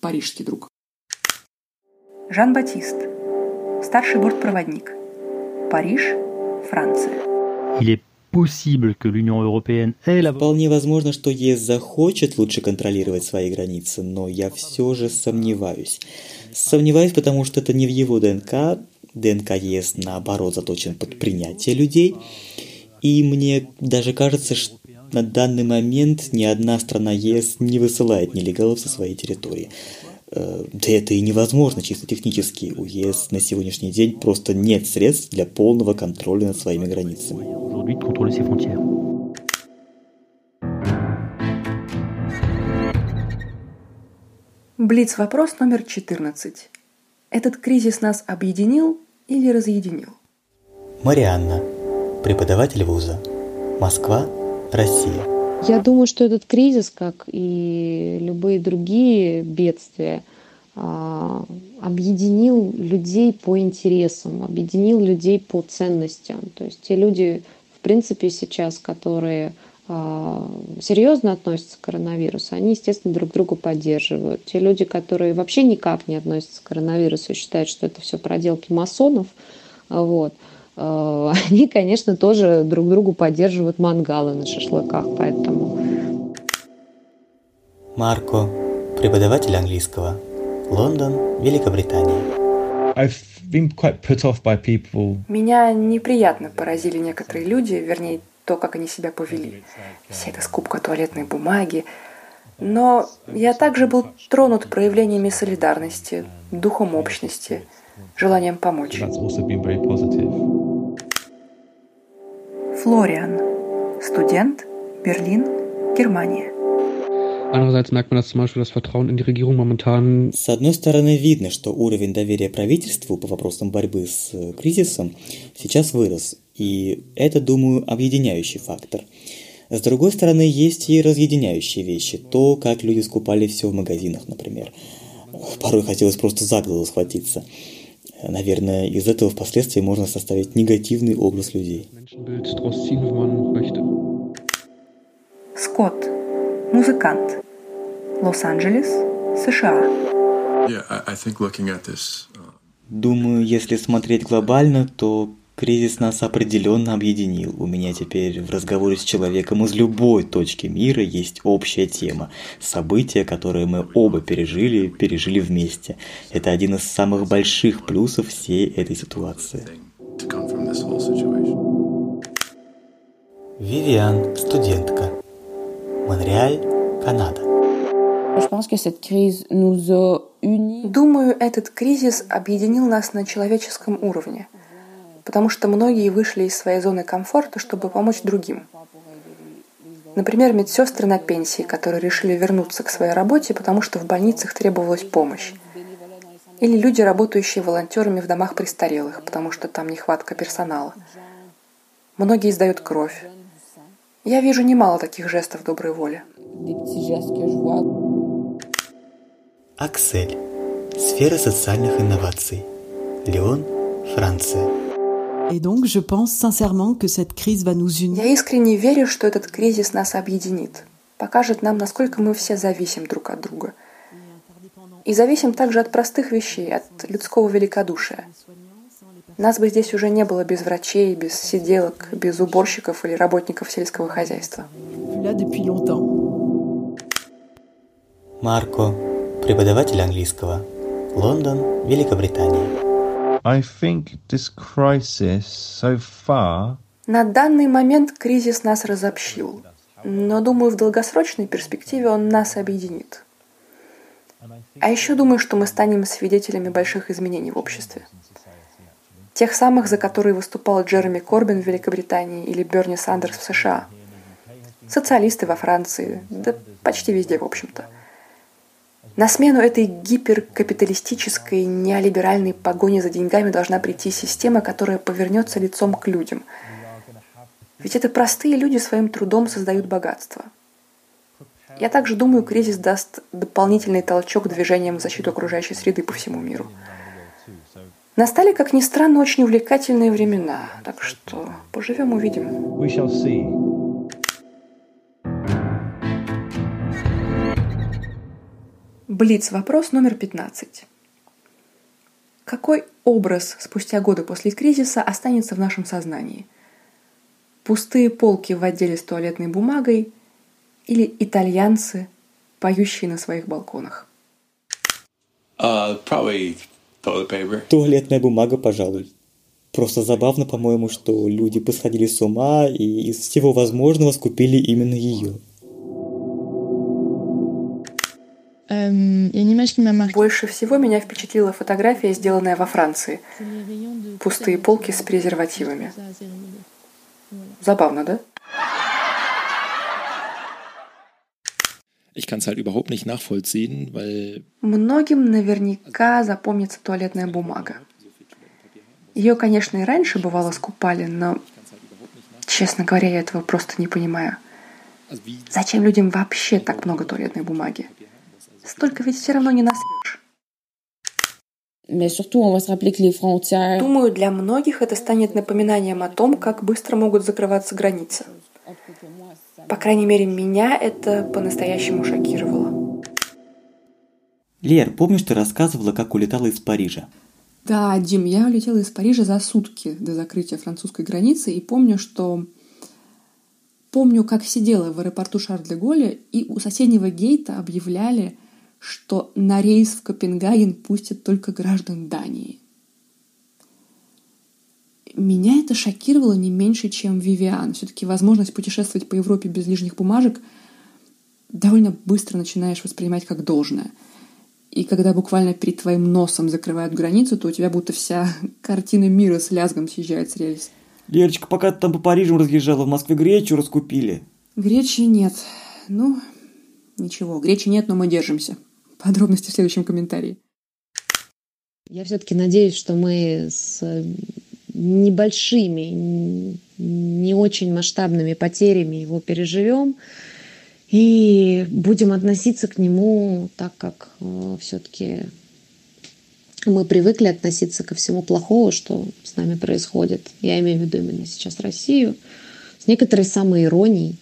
парижский друг. Жан-Батист, старший бортпроводник. Париж, Франция. Вполне возможно, что ЕС захочет лучше контролировать свои границы, но я все же сомневаюсь. Сомневаюсь, потому что это не в его ДНК. ДНК ЕС, наоборот, заточен под принятие людей. И мне даже кажется, что на данный момент ни одна страна ЕС не высылает нелегалов со своей территории. Да это и невозможно чисто технически. У ЕС на сегодняшний день просто нет средств для полного контроля над своими границами. Блиц вопрос номер 14. Этот кризис нас объединил или разъединил? Марианна, преподаватель вуза. Москва, Россия. Я думаю, что этот кризис, как и любые другие бедствия, а, объединил людей по интересам, объединил людей по ценностям. То есть те люди, в принципе, сейчас, которые а, серьезно относятся к коронавирусу, они, естественно, друг друга поддерживают. Те люди, которые вообще никак не относятся к коронавирусу и считают, что это все проделки масонов, вот, они, конечно, тоже друг другу поддерживают мангалы на шашлыках, поэтому... Марко, преподаватель английского. Лондон, Великобритания. I've been quite put off by people. Меня неприятно поразили некоторые люди, вернее, то, как они себя повели. Вся эта скупка туалетной бумаги. Но я также был тронут проявлениями солидарности, духом общности, желанием помочь. Флориан, студент, Берлин, Германия. Andererseits merkt man, dass zum Beispiel das Vertrauen in die Regierung momentan... С одной стороны, видно, что уровень доверия правительству по вопросам борьбы с кризисом сейчас вырос, и это, думаю, объединяющий фактор. С другой стороны, есть и разъединяющие вещи. То, как люди скупали все в магазинах, например. Порой хотелось просто за голову схватиться. Наверное, из этого впоследствии можно составить негативный образ людей. Скотт, музыкант. Лос-Анджелес, США. Uh, Думаю, если смотреть глобально, то кризис нас определенно объединил. У меня теперь в разговоре с человеком из любой точки мира есть общая тема. События, которые мы оба пережили, пережили вместе. Это один из самых больших плюсов всей этой ситуации. Вивиан, студентка. Монреаль, Канада. Думаю, этот кризис объединил нас на человеческом уровне, потому что многие вышли из своей зоны комфорта, чтобы помочь другим. Например, медсестры на пенсии, которые решили вернуться к своей работе, потому что в больницах требовалась помощь. Или люди, работающие волонтерами в домах престарелых, потому что там нехватка персонала. Многие сдают кровь. Я вижу немало таких жестов доброй воли. Аксель. Сфера социальных инноваций. Леон, Франция. Et donc, je pense sincèrement que cette crise va nous unir. Я искренне верю, что этот кризис нас объединит, покажет нам, насколько мы все зависим друг от друга. И зависим также от простых вещей, от людского великодушия. Нас бы здесь уже не было без врачей, без сиделок, без уборщиков или работников сельского хозяйства. Марко, преподаватель английского. Лондон, Великобритания. На данный момент кризис нас разобщил, но думаю, в долгосрочной перспективе он нас объединит. А еще думаю, что мы станем свидетелями больших изменений в обществе. Тех самых, за которые выступал Джереми Корбин в Великобритании или Берни Сандерс в США. Социалисты во Франции, да почти везде, в общем-то. На смену этой гиперкапиталистической, неолиберальной погони за деньгами должна прийти система, которая повернется лицом к людям. Ведь это простые люди своим трудом создают богатство. Я также думаю, кризис даст дополнительный толчок движениям в защиту окружающей среды по всему миру. Настали, как ни странно, очень увлекательные времена, так что поживем увидим. we shall see. Блиц. Вопрос номер 15. Какой образ спустя годы после кризиса останется в нашем сознании? Пустые полки в отделе с туалетной бумагой или итальянцы, поющие на своих балконах? Uh, probably toilet paper. Туалетная бумага, пожалуй. Просто забавно, по-моему, что люди посходили с ума и из всего возможного скупили именно ее. Больше всего меня впечатлила фотография, сделанная во Франции. Пустые полки с презервативами. Забавно, да? Ich kann es halt überhaupt nicht nachvollziehen, weil Многим наверняка запомнится туалетная бумага. Ее, конечно, и раньше бывало скупали, но, честно говоря, я этого просто не понимаю. Зачем людям вообще так много туалетной бумаги? Столько ведь все равно не насрешь. Думаю, для многих это станет напоминанием о том, как быстро могут закрываться границы. По крайней мере, меня это по-настоящему шокировало. Лер, помнишь, ты рассказывала, как улетала из Парижа? Да, Дим, я улетела из Парижа за сутки до закрытия французской границы и помню, что помню, как сидела в аэропорту Шарль-де-Голля и у соседнего гейта объявляли, что на рейс в Копенгаген пустят только граждан Дании. Меня это шокировало не меньше, чем Вивиан. Все-таки возможность путешествовать по Европе без лишних бумажек довольно быстро начинаешь воспринимать как должное. И когда буквально перед твоим носом закрывают границу, то у тебя будто вся картина мира с лязгом съезжает с рельс. Лерочка, пока ты там по Парижу разъезжала, в Москве гречу раскупили. Гречи нет. Ну, ничего, гречи нет, но мы держимся. Подробности в следующем комментарии. Я все-таки надеюсь, что мы с небольшими, не очень масштабными потерями его переживем и будем относиться к нему так, как э, все-таки мы привыкли относиться ко всему плохому, что с нами происходит. Я имею в виду именно сейчас Россию, с некоторой самоиронией,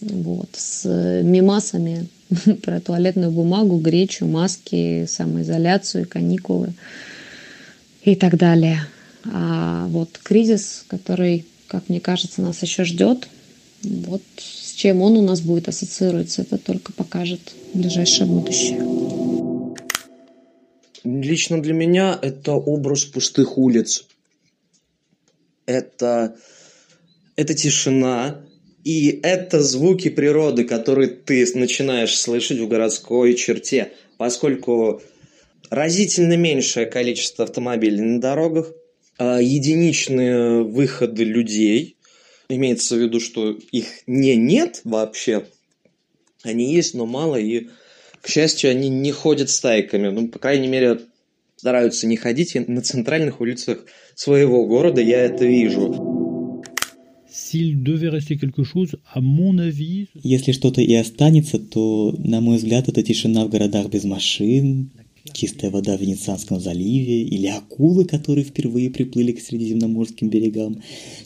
вот, с мимасами про туалетную бумагу, гречу, маски, самоизоляцию, каникулы и так далее. А вот кризис, который, как мне кажется, нас еще ждет, вот с чем он у нас будет ассоциироваться, это только покажет ближайшее будущее. Лично для меня это образ пустых улиц. Это, это тишина, и это звуки природы, которые ты начинаешь слышать в городской черте, поскольку разительно меньшее количество автомобилей на дорогах, а единичные выходы людей, имеется в виду, что их не нет вообще, они есть, но мало, и, к счастью, они не ходят стайками, ну, по крайней мере, стараются не ходить, и на центральных улицах своего города я это вижу. Если что-то и останется, то, на мой взгляд, это тишина в городах без машин, чистая вода в Венецианском заливе или акулы, которые впервые приплыли к средиземноморским берегам,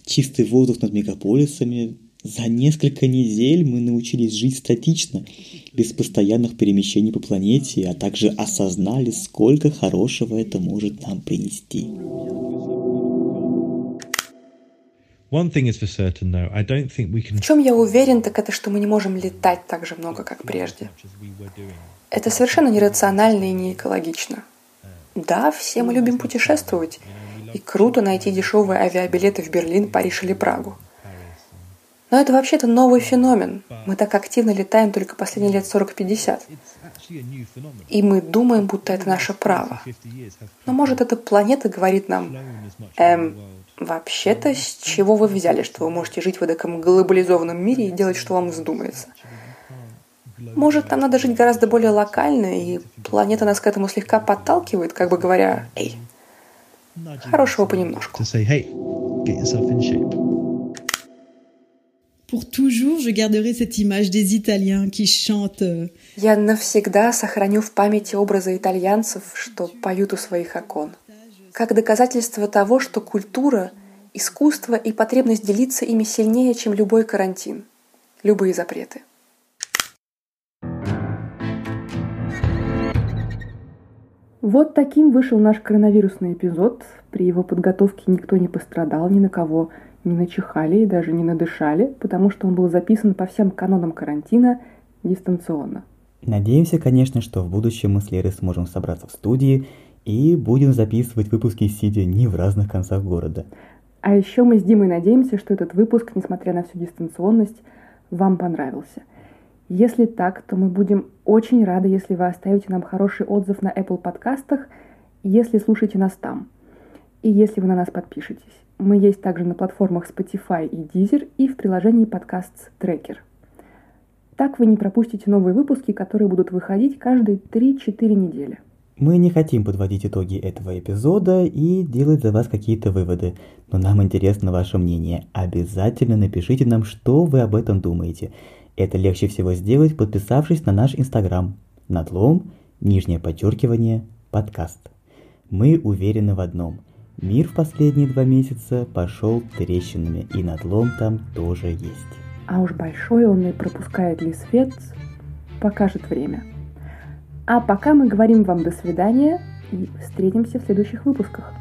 чистый воздух над мегаполисами, За несколько недель мы научились жить статично, без постоянных перемещений по планете, а также осознали, сколько хорошего это может нам принести. В чем я уверен, так это что мы не можем летать так же много, как прежде. Это совершенно нерационально и не экологично. Да, все мы любим путешествовать, и круто найти дешевые авиабилеты в Берлин, Париж или Прагу. Но это вообще-то новый феномен. Мы так активно летаем только последние лет 40-50. И мы думаем, будто это наше право. Но может эта планета говорит нам, эм, вообще-то с чего вы взяли, что вы можете жить в таком глобализованном мире и делать, что вам вздумается? Может, нам надо жить гораздо более локально, и планета нас к этому слегка подталкивает, как бы говоря, «Эй, хорошего понемножку». Pour toujours, je garderai cette image des Italiens qui chantent. Я навсегда сохраню в памяти образы итальянцев, что поют у своих окон. Как доказательство того, что культура, искусство и потребность делиться ими сильнее, чем любой карантин, любые запреты. Вот таким вышел наш коронавирусный эпизод. При его подготовке никто не пострадал, ни на кого не начихали и даже не надышали, потому что он был записан по всем канонам карантина дистанционно. Надеемся, конечно, что в будущем мы с Лерой сможем собраться в студии и будем записывать выпуски сидя не в разных концах города. А еще мы с Димой надеемся, что этот выпуск, несмотря на всю дистанционность, вам понравился. Если так, то мы будем очень рады, если вы оставите нам хороший отзыв на Apple подкастах, если слушаете нас там, и если вы на нас подпишетесь. Мы есть также на платформах Spotify и Deezer и в приложении подкаст Tracker. Так вы не пропустите новые выпуски, которые будут выходить каждые 3-4 недели. Мы не хотим подводить итоги этого эпизода и делать за вас какие-то выводы, но нам интересно ваше мнение. Обязательно напишите нам, что вы об этом думаете. Это легче всего сделать, подписавшись на наш инстаграм. Надлом, нижнее подчеркивание, подкаст. Мы уверены в одном – Мир в последние два месяца пошел трещинами, и надлом там тоже есть. А уж большой он и пропускает ли свет, покажет время. А пока мы говорим вам до свидания и встретимся в следующих выпусках.